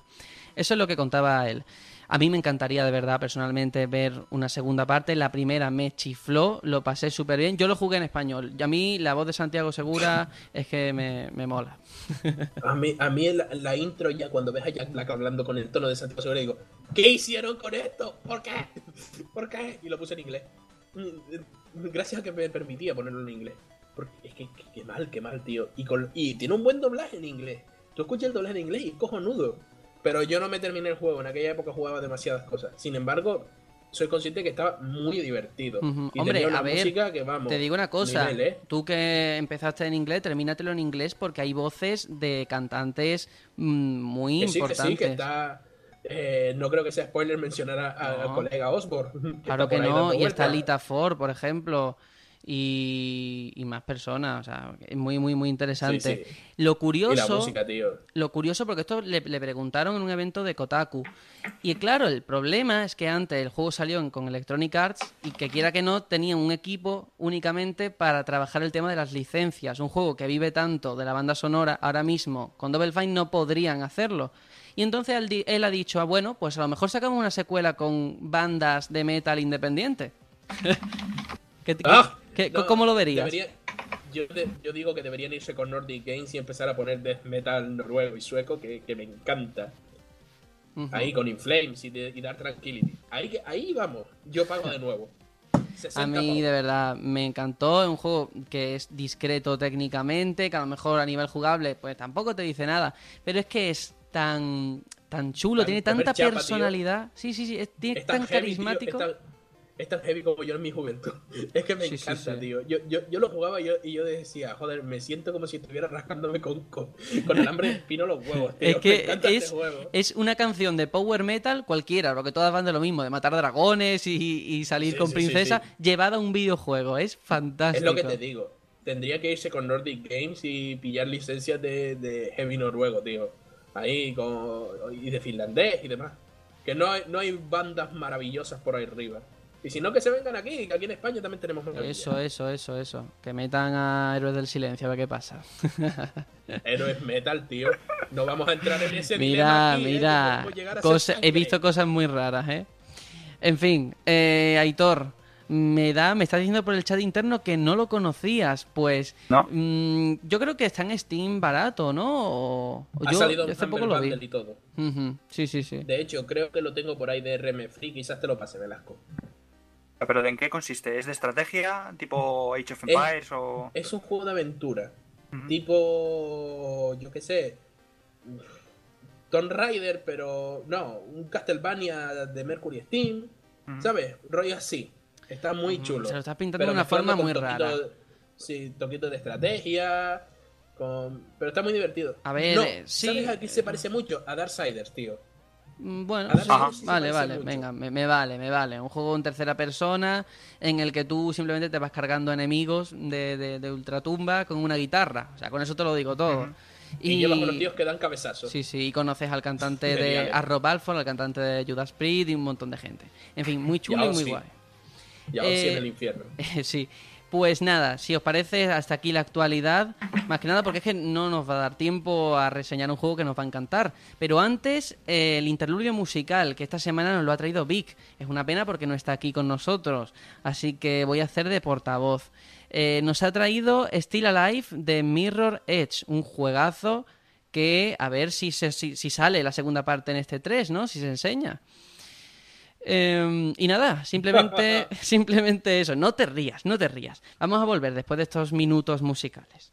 Eso es lo que contaba él. A mí me encantaría de verdad personalmente ver una segunda parte. La primera me chifló, lo pasé súper bien. Yo lo jugué en español. Y a mí la voz de Santiago Segura es que me, me mola. A mí, a mí la, la intro ya cuando ves a Jack Black hablando con el tono de Santiago Segura digo, ¿qué hicieron con esto? ¿Por qué? ¿Por qué? Y lo puse en inglés. Mm, Gracias a que me permitía ponerlo en inglés. Porque es que, que- que mal, que mal, tío. Y, con, y tiene un buen doblaje en inglés. Tú escuchas el doblaje en inglés y es cojonudo. Pero yo no me terminé el juego. En aquella época jugaba demasiadas cosas. Sin embargo, soy consciente que estaba muy divertido. Y Hombre, una a ver, música que vamos. Te digo una cosa, nivel, ¿eh? tú que empezaste en inglés, termínatelo en inglés porque hay voces de cantantes mm, muy Que sí, que importantes. sí, que está. eh, no creo que sea spoiler mencionar a- al colega Osborne. Claro que no, y está. Lita Ford, por ejemplo. Y, y más personas. O sea, es muy, muy, muy interesante. Sí, sí. Lo Y la curioso, música, tío. lo curioso, porque esto le, le preguntaron en un evento de Kotaku. Y claro, el problema es que antes el juego salió con Electronic Arts y que quiera que no, tenían un equipo únicamente para trabajar el tema de las licencias. Un juego que vive tanto de la banda sonora, ahora mismo con Double Fine no podrían hacerlo. Y entonces él, ha dicho, ah, bueno, pues a lo mejor sacamos una secuela con bandas de metal independiente. ¿Qué- qué- Ah, qué- no, ¿Cómo lo verías? debería- yo, de- yo digo que deberían irse con Nordic Games y empezar a poner death metal noruego y sueco, que, que me encanta. Ahí con Inflames y, de- y Dark Tranquility. Ahí, ahí vamos, yo pago de nuevo. 60 A mí de verdad me encantó, es un juego que es discreto técnicamente, que a lo mejor a nivel jugable pues tampoco te dice nada, pero es que es tan tan chulo, Tan- tiene tanta chapa, tío. personalidad, sí, sí, sí, es, tiene Es tan, tan, heavy, tío, carismático. es, tan, es tan heavy como yo en mi juventud. Es que me Sí, encanta, sí. tío. Yo, yo, yo lo jugaba y yo, y yo decía, joder, me siento como si estuviera rascándome con, con, con el hambre de espino los huevos, tío. Es que encanta es, este juego. es una canción de power metal cualquiera, porque todas van de lo mismo, de matar dragones y, y salir con princesa, llevada a un videojuego, es fantástico. Es lo que te digo. Tendría que irse con Nordic Games y pillar licencias de, de heavy noruego, tío. Ahí con. y de finlandés y demás. Que no hay, no hay bandas maravillosas por ahí arriba. Y si no, que se vengan aquí, que aquí en España también tenemos maravillas. Eso, eso, eso, eso. Que metan a Héroes del Silencio a ver qué pasa. Héroes metal, tío. No vamos a entrar en ese Mira, aquí, ¿eh? Mira, cosa- he visto cosas muy raras, ¿eh? En fin, eh, Aitor, me da, me estás diciendo por el chat interno que no lo conocías, pues No. mm, yo creo que está en Steam barato, ¿no? O- Ha yo, salido yo hace poco lo vi. Bundle y todo. Sí, sí, sí. De hecho, creo que lo tengo por ahí de RM Free. Quizás te lo pase, Velasco. ¿Pero en qué consiste? ¿Es de estrategia? ¿Tipo Age of Es- Empires o...? Es un juego de aventura. Tipo. Yo qué sé. Tomb Raider, pero. No, un Castlevania de Mercury Steam. ¿Sabes? Rollo así. Está muy chulo. se lo estás pintando de una forma muy con rara. toquito- Sí, toquito de estrategia. Con... Pero está muy divertido. A ver, No, eh, sí. ¿Sabes a qué se parece mucho? A Darksiders, tío. Mm, Bueno, A sí, sí vale, vale, mucho. venga, me, me vale, me vale. Un juego en tercera persona en el que tú simplemente te vas cargando enemigos de, de, de ultratumba con una guitarra. O sea, con eso te lo digo todo. Ujú. Y, llevas unos tíos que dan cabezazos. Sí, sí, y conoces al cantante de. Arrow Balfour, al cantante de Judas Priest y un montón de gente. En fin, muy chulo y muy sí. guay. Ya os Eh, en el infierno. sí. Pues nada, si os parece, hasta aquí la actualidad. Más que nada porque es que no nos va a dar tiempo a reseñar un juego que nos va a encantar. Pero antes, eh, el interludio musical, que esta semana nos lo ha traído Vic. Es una pena porque no está aquí con nosotros. Así que voy a hacer de portavoz. Eh, nos ha traído Still Alive de Mirror Edge, un juegazo que a ver si, se- si, si sale la segunda parte en este 3, ¿no? Si se enseña. Eh, y nada, simplemente, simplemente eso. No te rías, no te rías. Vamos a volver después de estos minutos musicales.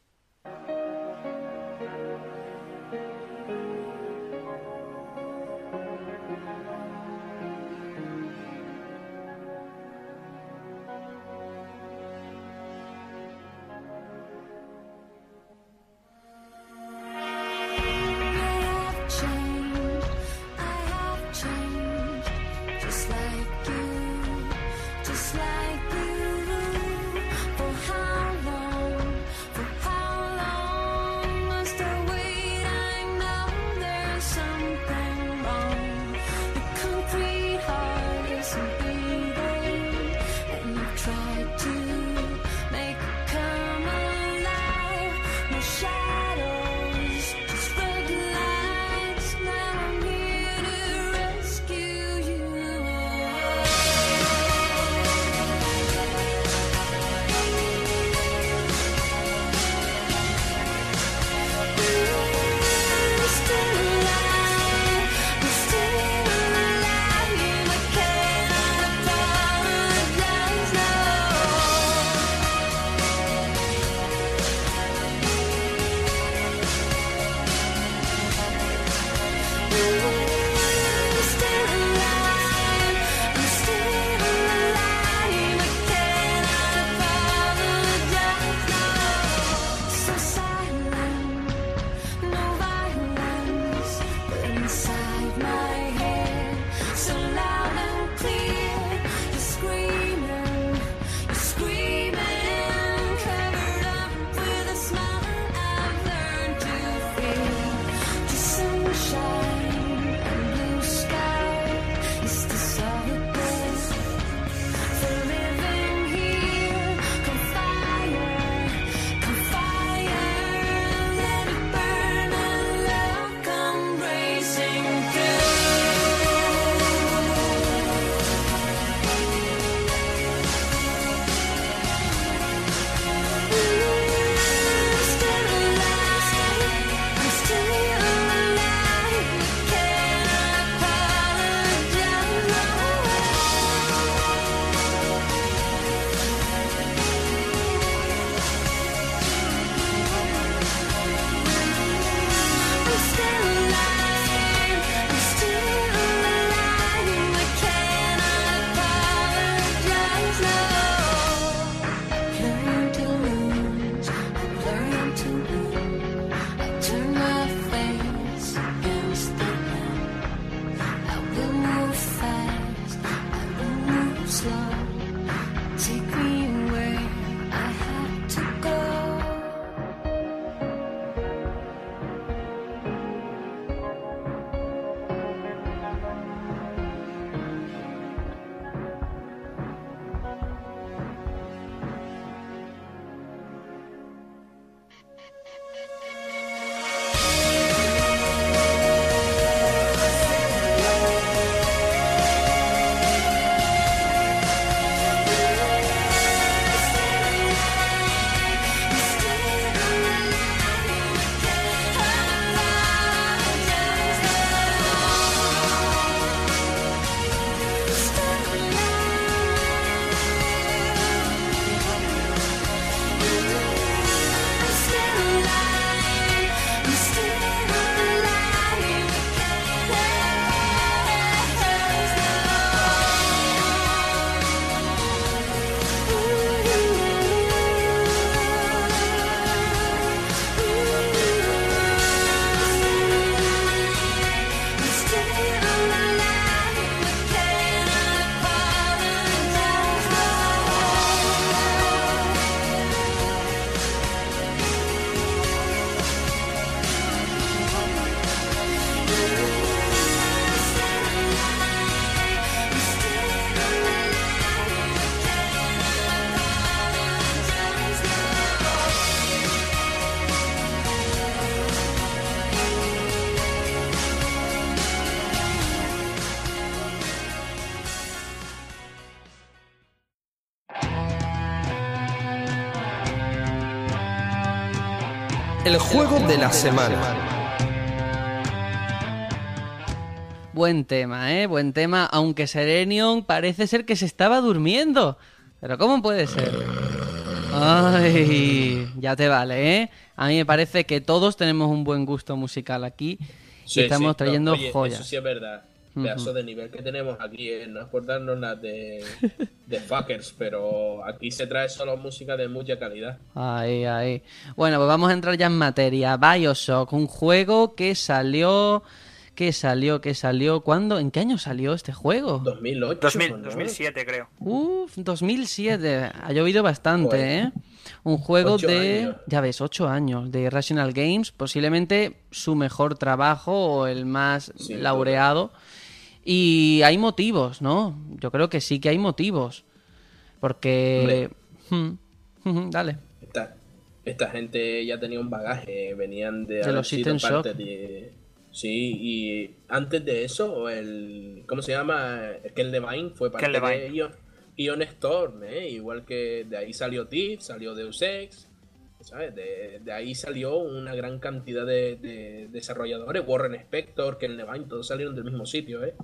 El juego de la semana. Buen tema, ¿eh? Buen tema, aunque Serenion parece ser que se estaba durmiendo. Pero ¿cómo puede ser? Ay, ya te vale, ¿eh? A mí me parece que todos tenemos un buen gusto musical aquí y Sí, estamos sí, trayendo no, oye, joyas. Eso sí es verdad. Pedazo de nivel que tenemos aquí, eh, no es por darnos las de, de fuckers, pero aquí se trae solo música de mucha calidad. Ahí, ahí. Bueno, pues vamos a entrar ya en materia. Bioshock, un juego que salió... que salió? que salió? ¿Cuándo? ¿En qué año salió este juego? 2008. 2000, ¿no? 2007 creo. Uf, 2007. Ha llovido bastante. ¿eh? Un juego de, años. ya ves, 8 años, de Irrational Games, posiblemente su mejor trabajo o el más Sí, laureado. Y hay motivos, ¿no? Yo creo que sí que hay motivos. Porque... Hmm, dale. Esta, esta gente ya tenía un bagaje, venían de, De los System Shock. de... Sí, y antes de eso, el... ¿Cómo se llama? Ken Levine fue parte Ken de Levine. Ion, Ion Storm, ¿eh? Igual que de ahí salió Thief, salió Deus Ex, ¿sabes? De, de ahí salió una gran cantidad de, de desarrolladores, Warren Spector, Ken Levine, todos salieron del mismo sitio, ¿eh?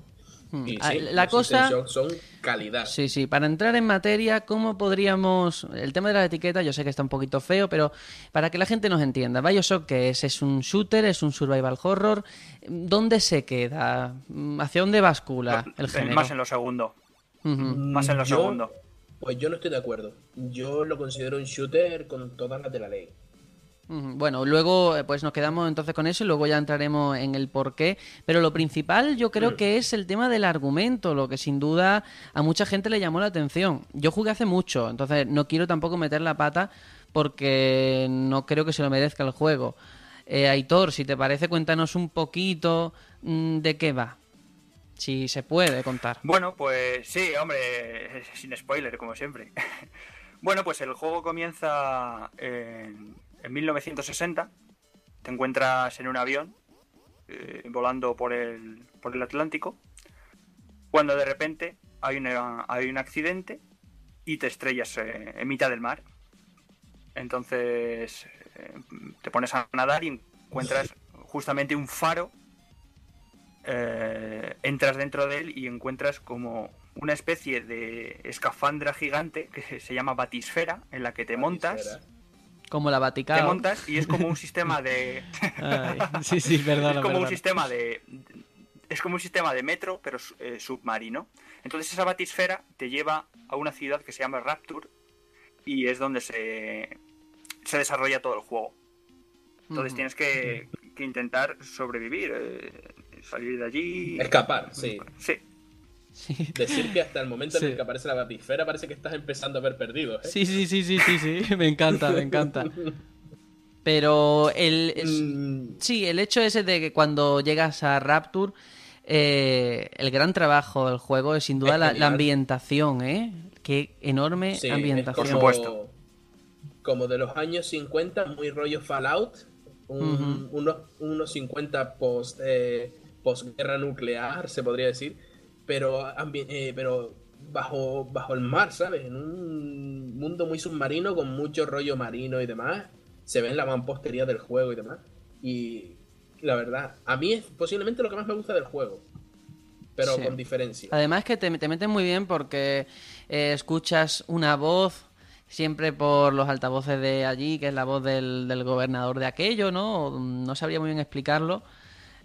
Hmm. Y Ah, sí, La los cosa... Son calidad. Sí, sí, para entrar en materia, ¿cómo podríamos... El tema de la etiqueta, yo sé que está un poquito feo, pero para que la gente nos entienda, Bioshock, ¿qué es? ¿Es un shooter? ¿Es un survival horror? ¿Dónde se queda? ¿Hacia dónde bascula el Eh, género? Más en lo segundo. Más en lo Yo- segundo. Pues yo no estoy de acuerdo. Yo lo considero un shooter con todas las de la ley. Bueno, luego eh, pues nos quedamos entonces con eso y luego ya entraremos en el por qué. Pero lo principal yo creo que es el tema del argumento, lo que sin duda a mucha gente le llamó la atención. Yo jugué hace mucho, entonces no quiero tampoco meter la pata porque no creo que se lo merezca el juego. Eh, Aitor, si te parece, cuéntanos un poquito mm, de qué va. Si se puede contar. Bueno, pues sí, hombre, sin spoiler, como siempre. bueno, pues el juego comienza en, en 1960. Te encuentras en un avión eh, volando por el, por el Atlántico. Cuando de repente hay, una- hay un accidente y te estrellas eh, en mitad del mar. Entonces eh, te pones a nadar y encuentras justamente un faro eh, entras dentro de él y encuentras como una especie de escafandra gigante que se llama batisfera en la que te montas. Como la te Vaticano. montas y es como un sistema de Ay, sí, sí, perdona, es como un sistema de es como un sistema de metro pero eh, submarino. Entonces esa batisfera te lleva a una ciudad que se llama Rapture y es donde se se desarrolla todo el juego. Entonces tienes que, que intentar sobrevivir eh, salir de allí Escapar, sí. sí Sí. Decir que hasta el momento Sí. en el que aparece la batisfera parece que estás empezando a ver perdido. ¿eh? Sí, sí, sí, sí, sí, sí, me encanta, me encanta. Pero el... Mm, Sí, el hecho ese de que cuando llegas a Rapture, eh, el gran trabajo del juego es sin duda Es la, ambientación, ¿eh? Qué enorme sí, ambientación. como, Por supuesto. Como de los años 50, muy rollo Fallout. un- unos, unos 50 post, eh, postguerra nuclear, se podría decir. Pero, eh, pero bajo, bajo el mar, ¿sabes? En un mundo muy submarino con mucho rollo marino y demás. Se ve en la mampostería del juego y demás. Y la verdad, a mí es posiblemente lo que más me gusta del juego. Pero Sí. con diferencia. Además que te, te meten muy bien porque eh, escuchas una voz siempre por los altavoces de allí, que es la voz del, del gobernador de aquello, ¿no? No sabría muy bien explicarlo.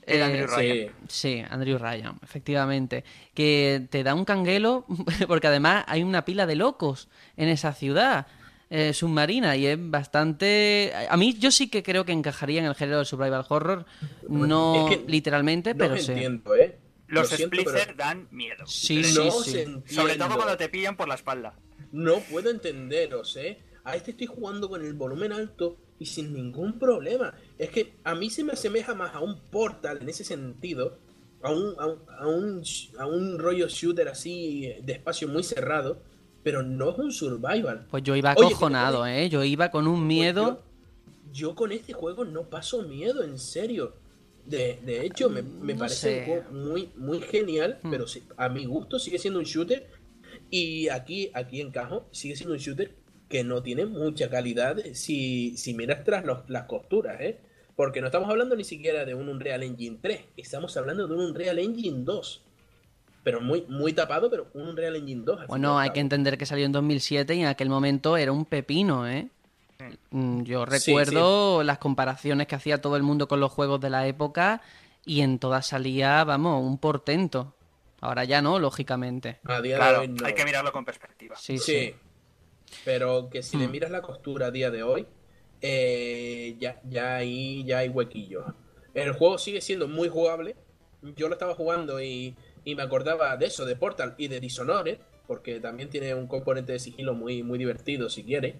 El Eh, Andrew Sí. Ryan. Sí, Andrew Ryan, efectivamente. Que te da un canguelo, porque además hay una pila de locos en esa ciudad eh, submarina y es bastante... A mí yo sí que creo que encajaría en el género del survival horror, no Es que literalmente, No pero sí. entiendo, ¿eh? Los Lo siento, pero splitters dan miedo. Sí, no sí, sí. Sobre todo cuando te pillan por la espalda. No puedo entenderos, ¿eh? A este estoy jugando con el volumen alto y sin ningún problema. Es que a mí se me asemeja más a un portal en ese sentido, a un, a un, a un, sh- a un rollo shooter así de espacio muy cerrado, pero no es un survival. Pues yo iba acojonado, ¿eh? Yo iba con un miedo... Yo, yo con este juego no paso miedo, en serio. De, de hecho, me, me No parece sé. un juego muy, muy genial, Hmm. pero a mi gusto sigue siendo un shooter. Y aquí, aquí encajo, sigue siendo un shooter que no tiene mucha calidad si, si miras tras los- las costuras, ¿eh? Porque no estamos hablando ni siquiera de un Unreal Engine 3, estamos hablando de un Unreal Engine 2. Pero muy, muy tapado, pero un Unreal Engine 2. al fin y Bueno, hay que entender que salió en 2007 y en aquel momento era un pepino, ¿eh? Mm, Yo Sí, recuerdo las comparaciones que hacía todo el mundo con los juegos de la época y en todas salía, vamos, un portento. Ahora ya no, lógicamente. A día Claro, de hoy no. hay que mirarlo con perspectiva. Sí, Sí. sí. Pero que si le Mm. miras la costura a día de hoy, eh, ya, ya, hay, ya hay huequillos. El juego sigue siendo muy jugable. Yo lo estaba jugando y, y me acordaba de eso, de Portal y de Dishonored, porque también tiene un componente de sigilo muy, muy divertido si quiere.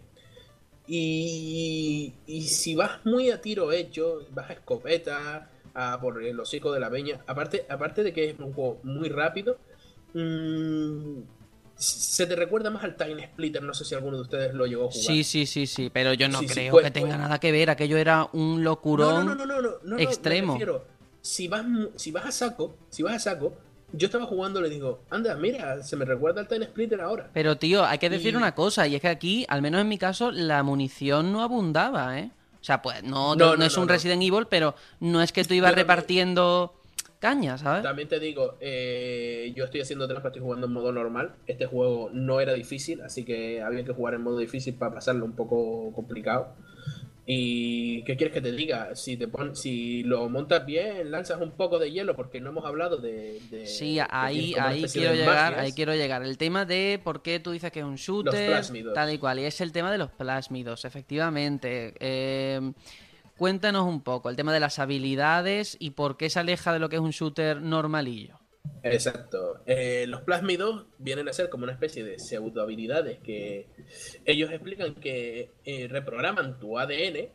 Y, y si vas muy a tiro hecho, vas a escopeta, a por el hocico de la peña, aparte, aparte de que es un juego muy rápido, mm, se te recuerda más al Time Splitter, no sé si alguno de ustedes lo llegó a jugar. Sí, sí, sí, sí, pero yo no Sí, sí, creo pues- que tenga pues- nada que ver. Aquello era un locurón. no, no, no, extremo. me refiero, si vas, si vas a saco, si vas a saco, yo estaba jugando, le digo, anda, mira, se me recuerda al Time Splitter ahora. Pero tío, hay que decir Y- una cosa, y es que aquí, al menos en mi caso, la munición no abundaba, ¿eh? O sea, pues no, No, no, no, es un. Resident Evil, pero no es que tú ibas también- repartiendo caña, ¿sabes? También te digo, eh, yo estoy haciendo trampa, estoy jugando en modo normal. Este juego no era difícil, así que había que jugar en modo difícil para pasarlo un poco complicado. Y ¿qué quieres que te diga? Si te pon, si lo montas bien, lanzas un poco de hielo, porque no hemos hablado de. de- Sí, ahí, ahí quiero llegar, magias. ahí quiero llegar. El tema de por qué tú dices que es un shooter, plásmidos. tal y cual, y es el tema de los plásmidos, efectivamente. Eh, cuéntanos un poco el tema de las habilidades y por qué se aleja de lo que es un shooter normalillo. Exacto. Eh, los plásmidos vienen a ser como una especie de pseudo habilidades que ellos explican que eh, reprograman tu ADN,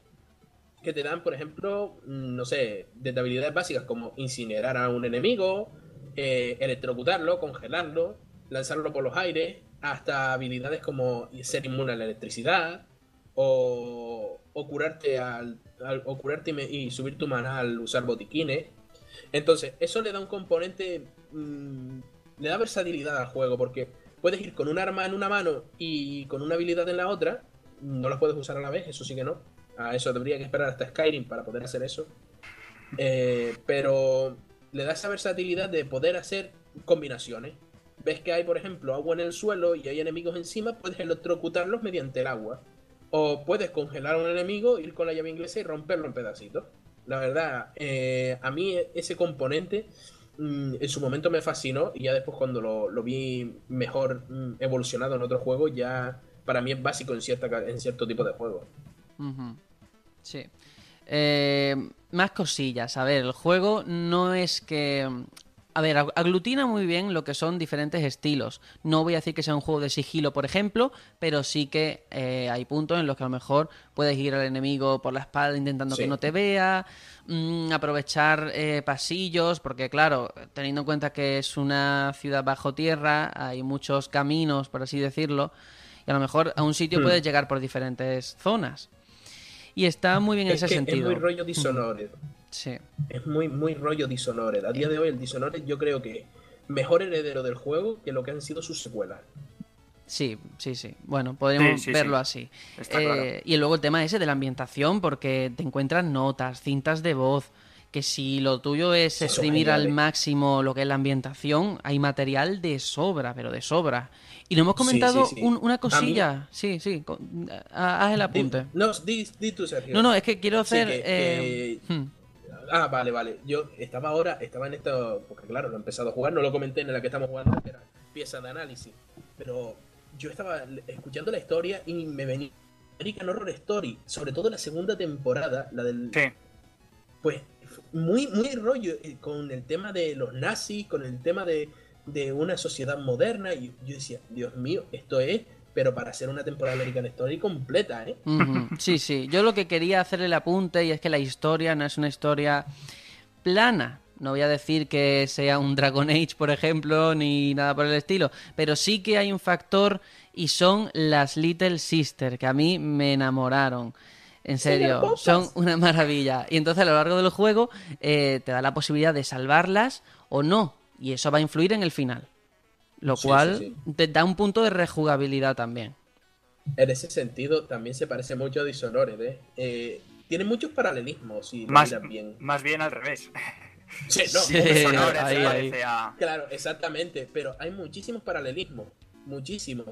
que te dan, por ejemplo, mm, no sé, desde habilidades básicas como incinerar a un enemigo, eh, electrocutarlo, congelarlo, lanzarlo por los aires, hasta habilidades como ser inmune a la electricidad o, o curarte al, al- o curarte y, subir tu mana al usar botiquines. Entonces, eso le da un componente. mm, le da versatilidad al juego, porque puedes ir con un arma en una mano y con una habilidad en la otra. No las puedes usar a la vez, eso sí que no. A eso debería que esperar hasta Skyrim para poder hacer eso. Eh, pero le da esa versatilidad de poder hacer combinaciones. Ves que hay, por ejemplo, agua en el suelo y hay enemigos encima, puedes electrocutarlos mediante el agua. O puedes congelar a un enemigo, ir con la llave inglesa y romperlo en pedacitos. La verdad, eh, a mí ese componente mm, en su momento me fascinó y ya después cuando lo, vi mejor mm, evolucionado en otro juego, ya para mí es básico en, cierta, en cierto tipo de juegos. Sí. Eh, más cosillas. A ver, el juego no es que... A ver, ag- aglutina muy bien lo que son diferentes estilos. No voy a decir que sea un juego de sigilo, por ejemplo, pero sí que eh, hay puntos en los que a lo mejor puedes ir al enemigo por la espalda intentando Sí. que no te vea, mm, aprovechar eh, pasillos, porque claro, teniendo en cuenta que es una ciudad bajo tierra, hay muchos caminos, por así decirlo, y a lo mejor a un sitio Hmm. puedes llegar por diferentes zonas. Y está muy bien en Es ese que sentido. es muy rollo. Sí. Es muy, muy rollo Dishonored. A día de hoy el Dishonored yo creo que mejor heredero del juego que lo que han sido sus secuelas. Sí, sí, sí. Bueno, podríamos Sí, sí, verlo sí. así. Está Eh, claro. Y luego el tema ese de la ambientación, porque te encuentras notas, cintas de voz, que si lo tuyo es exprimir al máximo lo que es la ambientación, hay material de sobra, pero de sobra. Y no hemos comentado sí, sí. un- una mí- cosilla. Sí, sí. Haz el apunte. Di- no, di, di tú, Sergio. No, no, es que quiero Sí, hacer... que- eh, que- hmm. Ah, vale, vale. Yo estaba ahora, estaba en esto, porque claro, lo he empezado a jugar, no lo comenté en la que estamos jugando, que era pieza de análisis. Pero yo estaba escuchando la historia y me venía American Horror Story, sobre todo la segunda temporada, la del... Sí, Pues muy, muy rollo eh, con el tema de los nazis, con el tema de, de una sociedad moderna. Y yo decía, Dios mío, esto es, pero para hacer una temporada de American Story completa, ¿eh? Sí, sí. Yo lo que quería hacer el apunte y es que la historia no es una historia plana. No voy a decir que sea un Dragon Age, por ejemplo, ni nada por el estilo, pero sí que hay un factor y son las Little Sister, que a mí me enamoraron. En serio, son una maravilla. Y entonces a lo largo del juego eh, te da la posibilidad de salvarlas o no. Y eso va a influir en el final. Lo Sí, cual sí, te da un punto de rejugabilidad también. En ese sentido, también se parece mucho a Dishonored, ¿eh? Eh, tiene muchos paralelismos, si Más, bien. más bien al revés. Sí, no, Dishonored ahí, se ahí. parece a- Claro, exactamente, pero hay muchísimos paralelismos, muchísimos.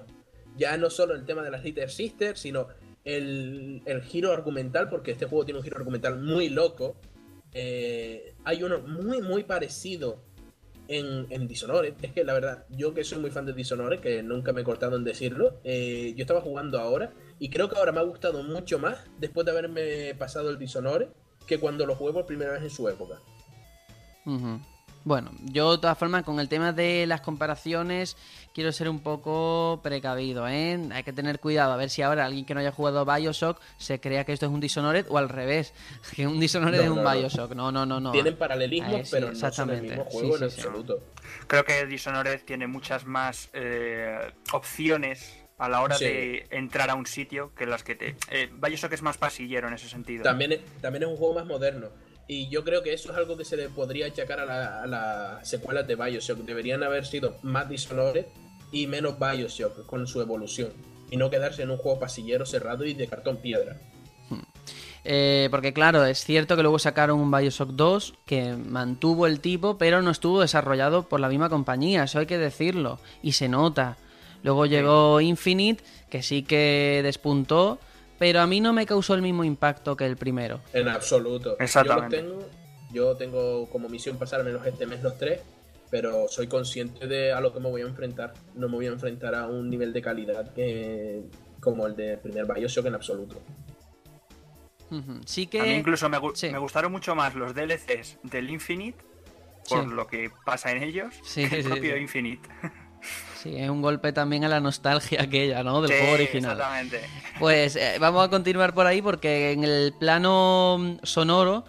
Ya no solo el tema de las Little Sisters, sino el, el giro argumental, porque este juego tiene un giro argumental muy loco. Eh, hay uno muy, muy parecido en, Dishonored. Es que la verdad, yo que soy muy fan de Dishonored, que nunca me he cortado en decirlo, eh, yo estaba jugando ahora y creo que ahora me ha gustado mucho más después de haberme pasado el Dishonored que cuando lo jugué por primera vez en su época. Bueno, yo de todas formas con el tema de las comparaciones quiero ser un poco precavido, ¿eh? Hay que tener cuidado a ver si ahora alguien que no haya jugado Bioshock se crea que esto es un Dishonored o al revés, que un Dishonored No, es un no. Bioshock. No, no, no, no. Tienen paralelismos, sí, pero no son el mismo juego sí, en sí. absoluto. Creo que Dishonored tiene muchas más eh, opciones a la hora Sí. de entrar a un sitio que las que te... Eh, Bioshock es más pasillero en ese sentido. También es, también es un juego más moderno. Y yo creo que eso es algo que se le podría achacar a la, a las secuelas de Bioshock. Deberían haber sido más Dishonored y menos Bioshock con su evolución. Y no quedarse en un juego pasillero cerrado y de cartón piedra. Eh, porque claro, es cierto que luego sacaron un Bioshock 2 que mantuvo el tipo, pero no estuvo desarrollado por la misma compañía, eso hay que decirlo, y se nota. Luego llegó Infinite, que sí que despuntó, pero a mí no me causó el mismo impacto que el primero. En absoluto. Exactamente. Yo, tengo, yo tengo como misión pasarme los este mes los tres. Pero soy consciente de a lo que me voy a enfrentar. No me voy a enfrentar a un nivel de calidad que como el del primer Bioshock en absoluto. Sí A mí que... incluso me, gu- sí. me gustaron mucho más los DLCs del Infinite por Sí. lo que pasa en ellos Sí, que el propio sí. Infinite. Sí, es un golpe también a la nostalgia aquella, ¿no? Del Sí, juego original. Exactamente. Pues eh, vamos a continuar por ahí porque en el plano sonoro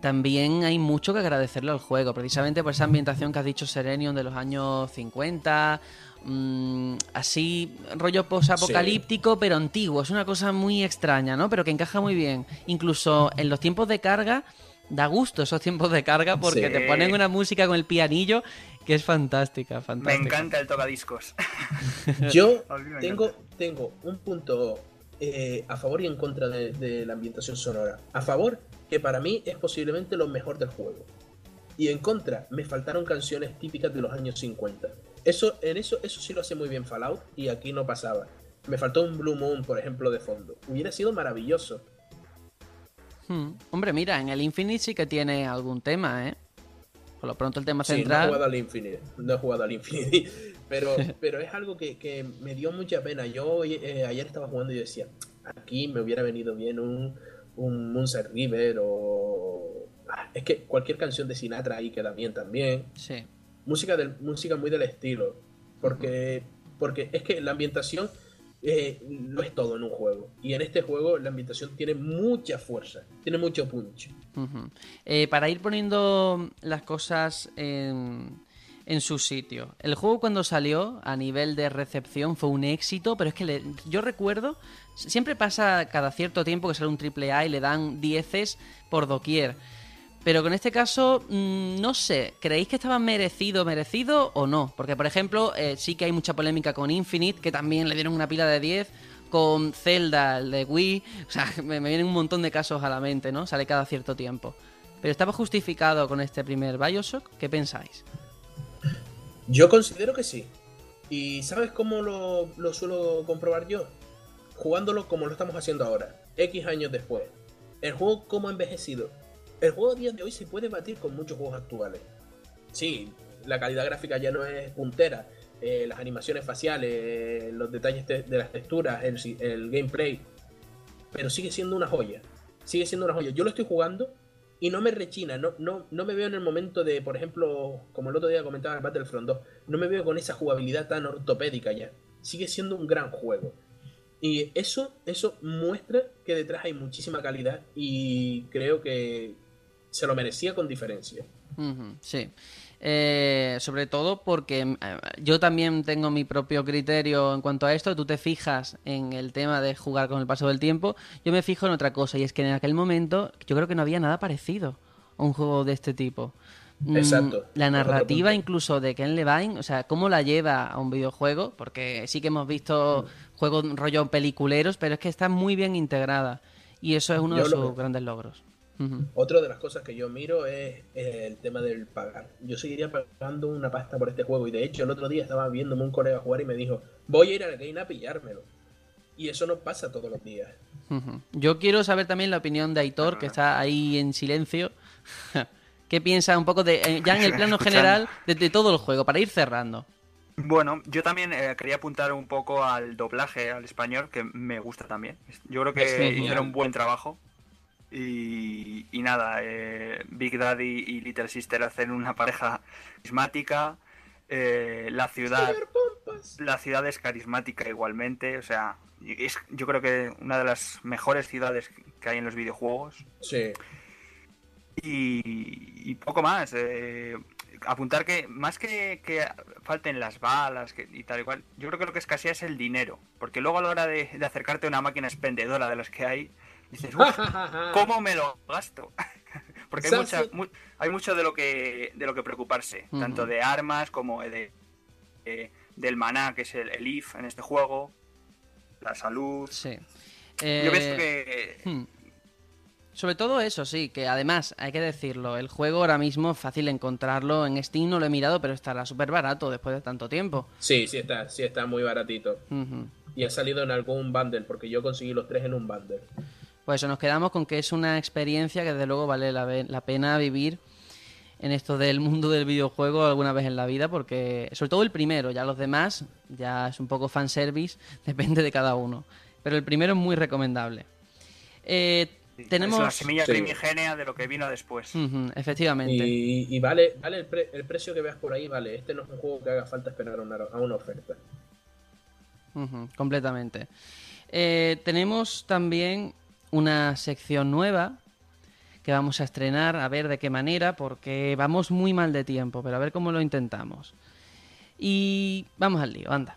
también hay mucho que agradecerle al juego, precisamente por esa ambientación que has dicho Serenion de los años 50, mm, así rollo posapocalíptico pero antiguo, es una cosa muy extraña, ¿no? Pero que encaja muy bien. Incluso en los tiempos de carga da gusto esos tiempos de carga porque Sí. te ponen una música con el pianillo que es fantástica, Me fantástica. encanta el tocadiscos. Yo me tengo, tengo un punto eh, a favor y en contra de, de la ambientación sonora. A favor, que para mí es posiblemente lo mejor del juego. Y en contra, me faltaron canciones típicas de los años 50. Eso, en eso, eso sí lo hace muy bien Fallout y aquí no pasaba. Me faltó un Blue Moon, por ejemplo, de fondo. Hubiera sido maravilloso. Hmm. Hombre, mira, en el Infinite sí que tiene algún tema, ¿eh? Por lo pronto el tema Sí, no he central... jugado al Infinite. No he jugado al Infinite. Pero, pero es algo que, que me dio mucha pena. Yo eh, ayer estaba jugando y decía, aquí me hubiera venido bien un, un Moonset River o... Ah, Es que cualquier canción de Sinatra ahí queda bien también. Sí. Música, del, música muy del estilo. Porque, porque es que la ambientación eh, lo es todo en un juego. Y en este juego la ambientación tiene mucha fuerza. Tiene mucho punch. Eh, para ir poniendo las cosas en, en su sitio. El juego cuando salió a nivel de recepción fue un éxito, pero es que le- yo recuerdo, siempre pasa cada cierto tiempo que sale un triple A y le dan dieces por doquier. Pero con este caso, mm, no sé, ¿creéis que estaba merecido, merecido o no? Porque, por ejemplo, eh, sí que hay mucha polémica con Infinite, que también le dieron una pila de 10, con Zelda, el de Wii, o sea, me, me vienen un montón de casos a la mente, ¿no? Sale cada cierto tiempo. Pero estaba justificado con este primer Bioshock, ¿qué pensáis? Yo considero que sí. ¿Y sabes cómo lo, lo suelo comprobar yo? Jugándolo como lo estamos haciendo ahora, X años después. El juego cómo ha envejecido. El juego a día de hoy se puede batir con muchos juegos actuales. Sí, la calidad gráfica ya no es puntera. eh, las animaciones faciales, eh, los detalles de las texturas, el, el gameplay. Pero sigue siendo una joya. Sigue siendo una joya. Yo lo estoy jugando y no me rechina, no, no, no me veo en el momento de, por ejemplo, como el otro día comentaba en Battlefront 2, no me veo con esa jugabilidad tan ortopédica ya. Sigue siendo un gran juego. Y eso, eso muestra que detrás hay muchísima calidad y creo que se lo merecía con diferencia. Sí. Eh, sobre todo porque eh, yo también tengo mi propio criterio en cuanto a esto. Tú te fijas en el tema de jugar con el paso del tiempo. Yo me fijo en otra cosa y es que en aquel momento yo creo que no había nada parecido a un juego de este tipo. mm, Exacto. la narrativa incluso de Ken Levine, o sea, cómo la lleva a un videojuego, porque sí que hemos visto juegos rollo peliculeros, pero es que está muy bien integrada y eso es uno Yo de sus grandes logros. Otra de las cosas que yo miro es el tema del pagar. Yo seguiría pagando una pasta por este juego y de hecho el otro día estaba viéndome un colega jugar y me dijo, voy a ir a la Game a pillármelo. Y eso no pasa todos los días. Yo quiero saber también la opinión de Aitor, que está ahí en silencio. ¿Qué piensa un poco de, eh, ya en el plano general, de, de todo el juego, para ir cerrando? Bueno, yo también eh, quería apuntar un poco al doblaje al español, que me gusta también. Yo creo que hicieron un buen trabajo. Y, y nada, eh, Big Daddy y Little Sister hacen una pareja carismática. eh, la ciudad la ciudad es carismática igualmente. O sea, es yo creo que una de las mejores ciudades que hay en los videojuegos. Sí. Y, y poco más. eh, apuntar que más que, que falten las balas que, y tal y cual, yo creo que lo que escasea es el dinero. Porque luego a la hora de, de acercarte a una máquina expendedora de las que hay, dices, "Uf, ¿cómo me lo gasto? Porque hay, mucha, mu- hay mucho de lo que de lo que preocuparse, tanto de armas como de, de- del maná, que es el, el IF en este juego, la salud. Sí. Yo Eh, pienso que hmm. Sobre todo eso, sí, que además, hay que decirlo, el juego ahora mismo es fácil encontrarlo en Steam, no lo he mirado, pero estará súper barato después de tanto tiempo. Sí, sí está, sí está muy baratito. Y ha salido en algún bundle, porque yo conseguí los tres en un bundle. Pues eso, nos quedamos con que es una experiencia que desde luego vale la, pena vivir en esto del mundo del videojuego alguna vez en la vida, porque sobre todo el primero, ya los demás ya es un poco fanservice, depende de cada uno. Pero el primero es muy recomendable. Eh, tenemos... es la semilla Sí. primigenia de lo que vino después. Efectivamente. Y, y vale, vale el, pre- el precio que veas por ahí, vale. Este no es un juego que haga falta esperar a una, a una oferta. Completamente. Eh, tenemos también una sección nueva que vamos a estrenar, a ver de qué manera, porque vamos muy mal de tiempo, pero a ver cómo lo intentamos. Y vamos al lío, anda.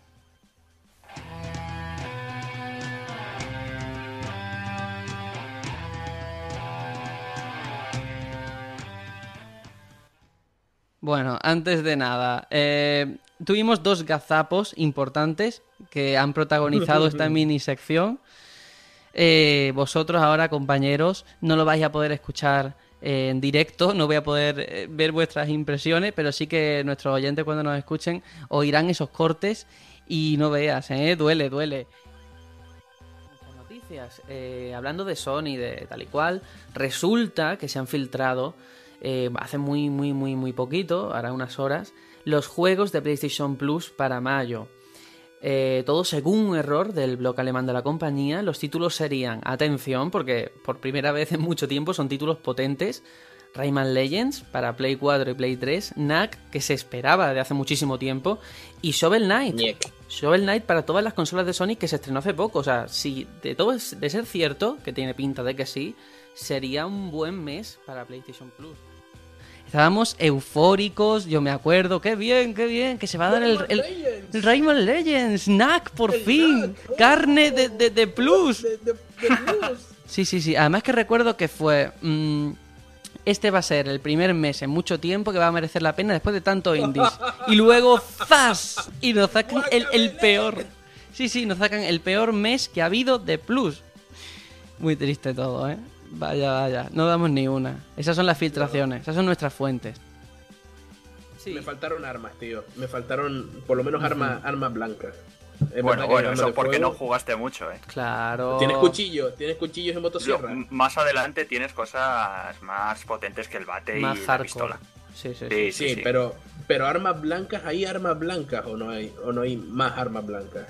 Bueno, antes de nada, eh, tuvimos dos gazapos importantes que han protagonizado esta mini sección. Eh, vosotros ahora, compañeros, no lo vais a poder escuchar eh, en directo, no voy a poder eh, ver vuestras impresiones, pero sí que nuestros oyentes cuando nos escuchen oirán esos cortes y no veas, ¿eh? Duele, duele. Noticias. Hablando de Sony, de tal y cual, resulta que se han filtrado hace muy, muy, muy, muy poquito, hará unas horas, los juegos de PlayStation Plus para mayo. Eh, todo según un error del blog alemán de la compañía. Los títulos serían, atención, porque por primera vez en mucho tiempo son títulos potentes. Rayman Legends para Play 4 y Play 3, Knack, que se esperaba de hace muchísimo tiempo, y Shovel Knight. Shovel Knight para todas las consolas de Sony que se estrenó hace poco. O sea, si de todo es de ser cierto, que tiene pinta de que sí, sería un buen mes para PlayStation Plus. Estábamos eufóricos, yo me acuerdo, qué bien, qué bien, que se va a dar el, el, el Rayman Legends, Snack, por El fin, oh, carne de, de, de Plus. De, de- de Plus. Sí, sí, sí. Además que recuerdo que fue... mm, este va a ser el primer mes en mucho tiempo que va a merecer la pena después de tanto indies. Y luego ¡zas! Y nos sacan el, el peor. Sí, sí, nos sacan el peor mes que ha habido de Plus. Muy triste todo, ¿eh? Vaya, vaya. No damos ni una. Esas son las filtraciones. Esas son nuestras fuentes. Sí. Me faltaron armas, tío. Me faltaron por lo menos armas, armas blancas. Es Bueno, bueno, eso porque fuego- no jugaste mucho, eh. Claro. Tienes cuchillos, tienes cuchillos en Lo- motosierra. más adelante tienes cas más potentes que el bate Más y la pistola. Sí, sí, sí. Sí, Sí, sí, sí. pero pero armas blancas, ¿hay armas blancas o no hay o no hay más armas blancas?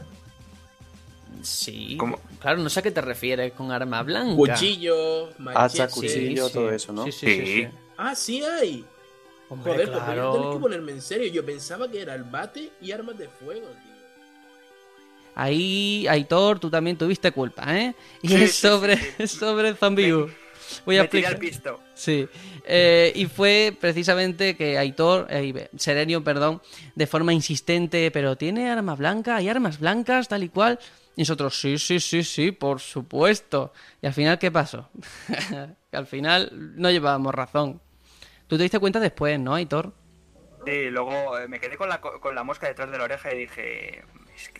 Sí. ¿Cómo? Claro, no sé a qué te refieres con arma blanca. Cuchillos, Hacha, machetes. cuchillo, todo eso, ¿no? Sí, sí, sí. Sí. sí. Ah, sí hay. Hombre, Joder, pues voy a tener claro. que ponerme en serio. Yo pensaba que era el bate y armas de fuego, tío. Ahí, Aitor, tú también tuviste culpa, ¿eh? Y Sí, es sobre, sí, sí. sobre Zombie U. Voy a Me explicar. pisto. Sí. Eh, y fue precisamente que Aitor, eh, Serenio, perdón, de forma insistente, pero ¿tiene arma blanca? ¿Hay armas blancas? Tal y cual. Y nosotros, sí, sí, sí, sí, por supuesto. Y al final, ¿qué pasó? que al final no llevábamos razón. Tú te diste cuenta después, ¿no, Aitor? Sí, luego eh, me quedé con la, co- con la mosca detrás de la oreja y dije,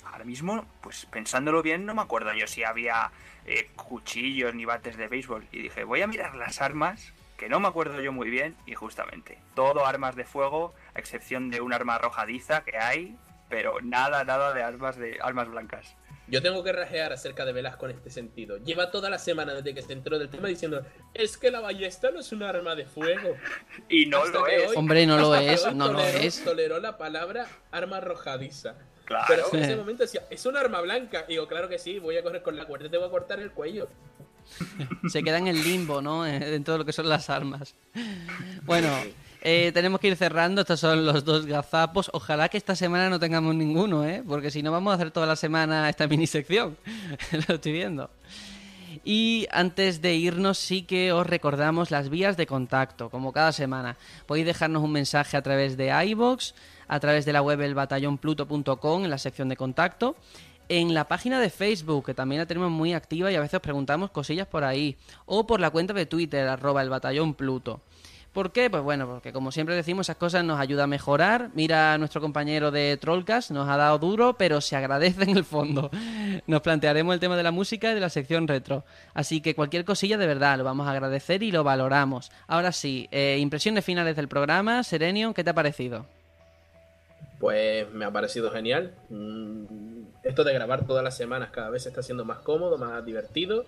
ahora mismo, pues pensándolo bien, no me acuerdo yo si había eh, cuchillos ni bates de béisbol. Y dije, voy a mirar las armas, que no me acuerdo yo muy bien, y justamente, todo armas de fuego, a excepción de un arma arrojadiza que hay, pero nada, nada de armas de armas blancas. Yo tengo que rajear acerca de Velasco en este sentido. Lleva toda la semana desde que se enteró del tema diciendo es que la ballesta no es un arma de fuego. Y no Hasta lo es. hoy- Hombre, no lo es, no lo toleró- es. Toleró la palabra arma arrojadiza. Claro. Pero en ese momento decía, es un arma blanca. Y digo, claro que sí, voy a correr con la cuerda y te voy a cortar el cuello. Se queda en el limbo, ¿no? Eh, Dentro de lo que son las armas. Bueno, eh, tenemos que ir cerrando. Estos son los dos gazapos. Ojalá que esta semana no tengamos ninguno, ¿eh? Porque si no, vamos a hacer toda la semana esta minisección. lo estoy viendo. Y antes de irnos, sí que os recordamos las vías de contacto, como cada semana. Podéis dejarnos un mensaje a través de iBox, a través de la web elbatallonpluto.com en la sección de contacto, en la página de Facebook, que también la tenemos muy activa y a veces os preguntamos cosillas por ahí, o por la cuenta de Twitter, arroba el batallón. ¿Por qué? Pues bueno, porque como siempre decimos, esas cosas nos ayudan a mejorar. Mira, nuestro compañero de Trollcast nos ha dado duro, pero se agradece en el fondo. Nos plantearemos el tema de la música y de la sección retro. Así que cualquier cosilla de verdad lo vamos a agradecer y lo valoramos. Ahora sí, eh, impresiones finales del programa. Serenion, ¿qué te ha parecido? Pues me ha parecido genial. Mm, Esto de grabar todas las semanas cada vez está siendo más cómodo, más divertido.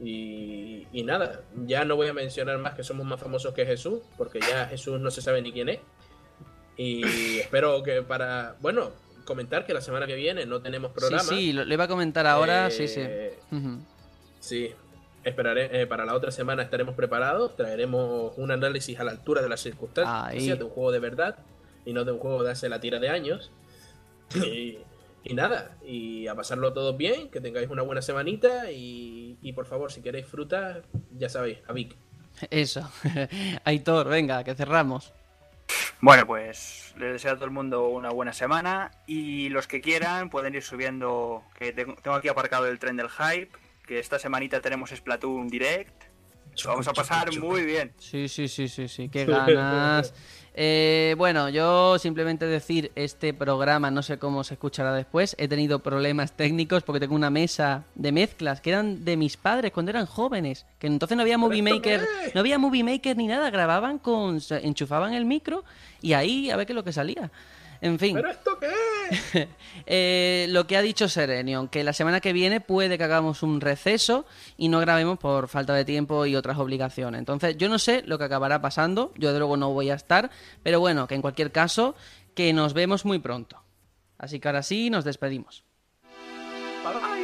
Y, y nada, ya no voy a mencionar más que somos más famosos que Jesús, porque ya Jesús no se sabe ni quién es. Y espero que para, bueno, comentar que la semana que viene no tenemos programa. Sí, sí, lo, lo iba a comentar ahora, Eh, sí, sí. Ujú. Sí, esperaré, eh, para la otra semana estaremos preparados, traeremos un análisis a la altura de las circunstancias Ahí. de un juego de verdad y no de un juego de hace la tira de años. Y, y nada, y a pasarlo todo bien, que tengáis una buena semanita y, y por favor, si queréis fruta, ya sabéis, a Vic. Eso. Aitor, venga, que cerramos. Bueno, pues les deseo a todo el mundo una buena semana y los que quieran pueden ir subiendo, que tengo tengo aquí aparcado el tren del hype, que esta semanita tenemos Splatoon Direct. Lo vamos a pasar muy bien. Sí, sí, sí, sí, sí, qué ganas. Eh, bueno, yo simplemente decir, este programa, no sé cómo se escuchará después, he tenido problemas técnicos porque tengo una mesa de mezclas que eran de mis padres cuando eran jóvenes, que entonces no había Movie Maker, no había Movie Maker ni nada, grababan con, enchufaban el micro y ahí a ver qué es lo que salía. En fin. ¿Pero esto qué es? Eh, lo que ha dicho Serenion, que la semana que viene puede que hagamos un receso y no grabemos por falta de tiempo y otras obligaciones. Entonces, yo no sé lo que acabará pasando, yo de luego no voy a estar, pero bueno, que en cualquier caso, que nos vemos muy pronto. Así que ahora sí, nos despedimos. Bye bye.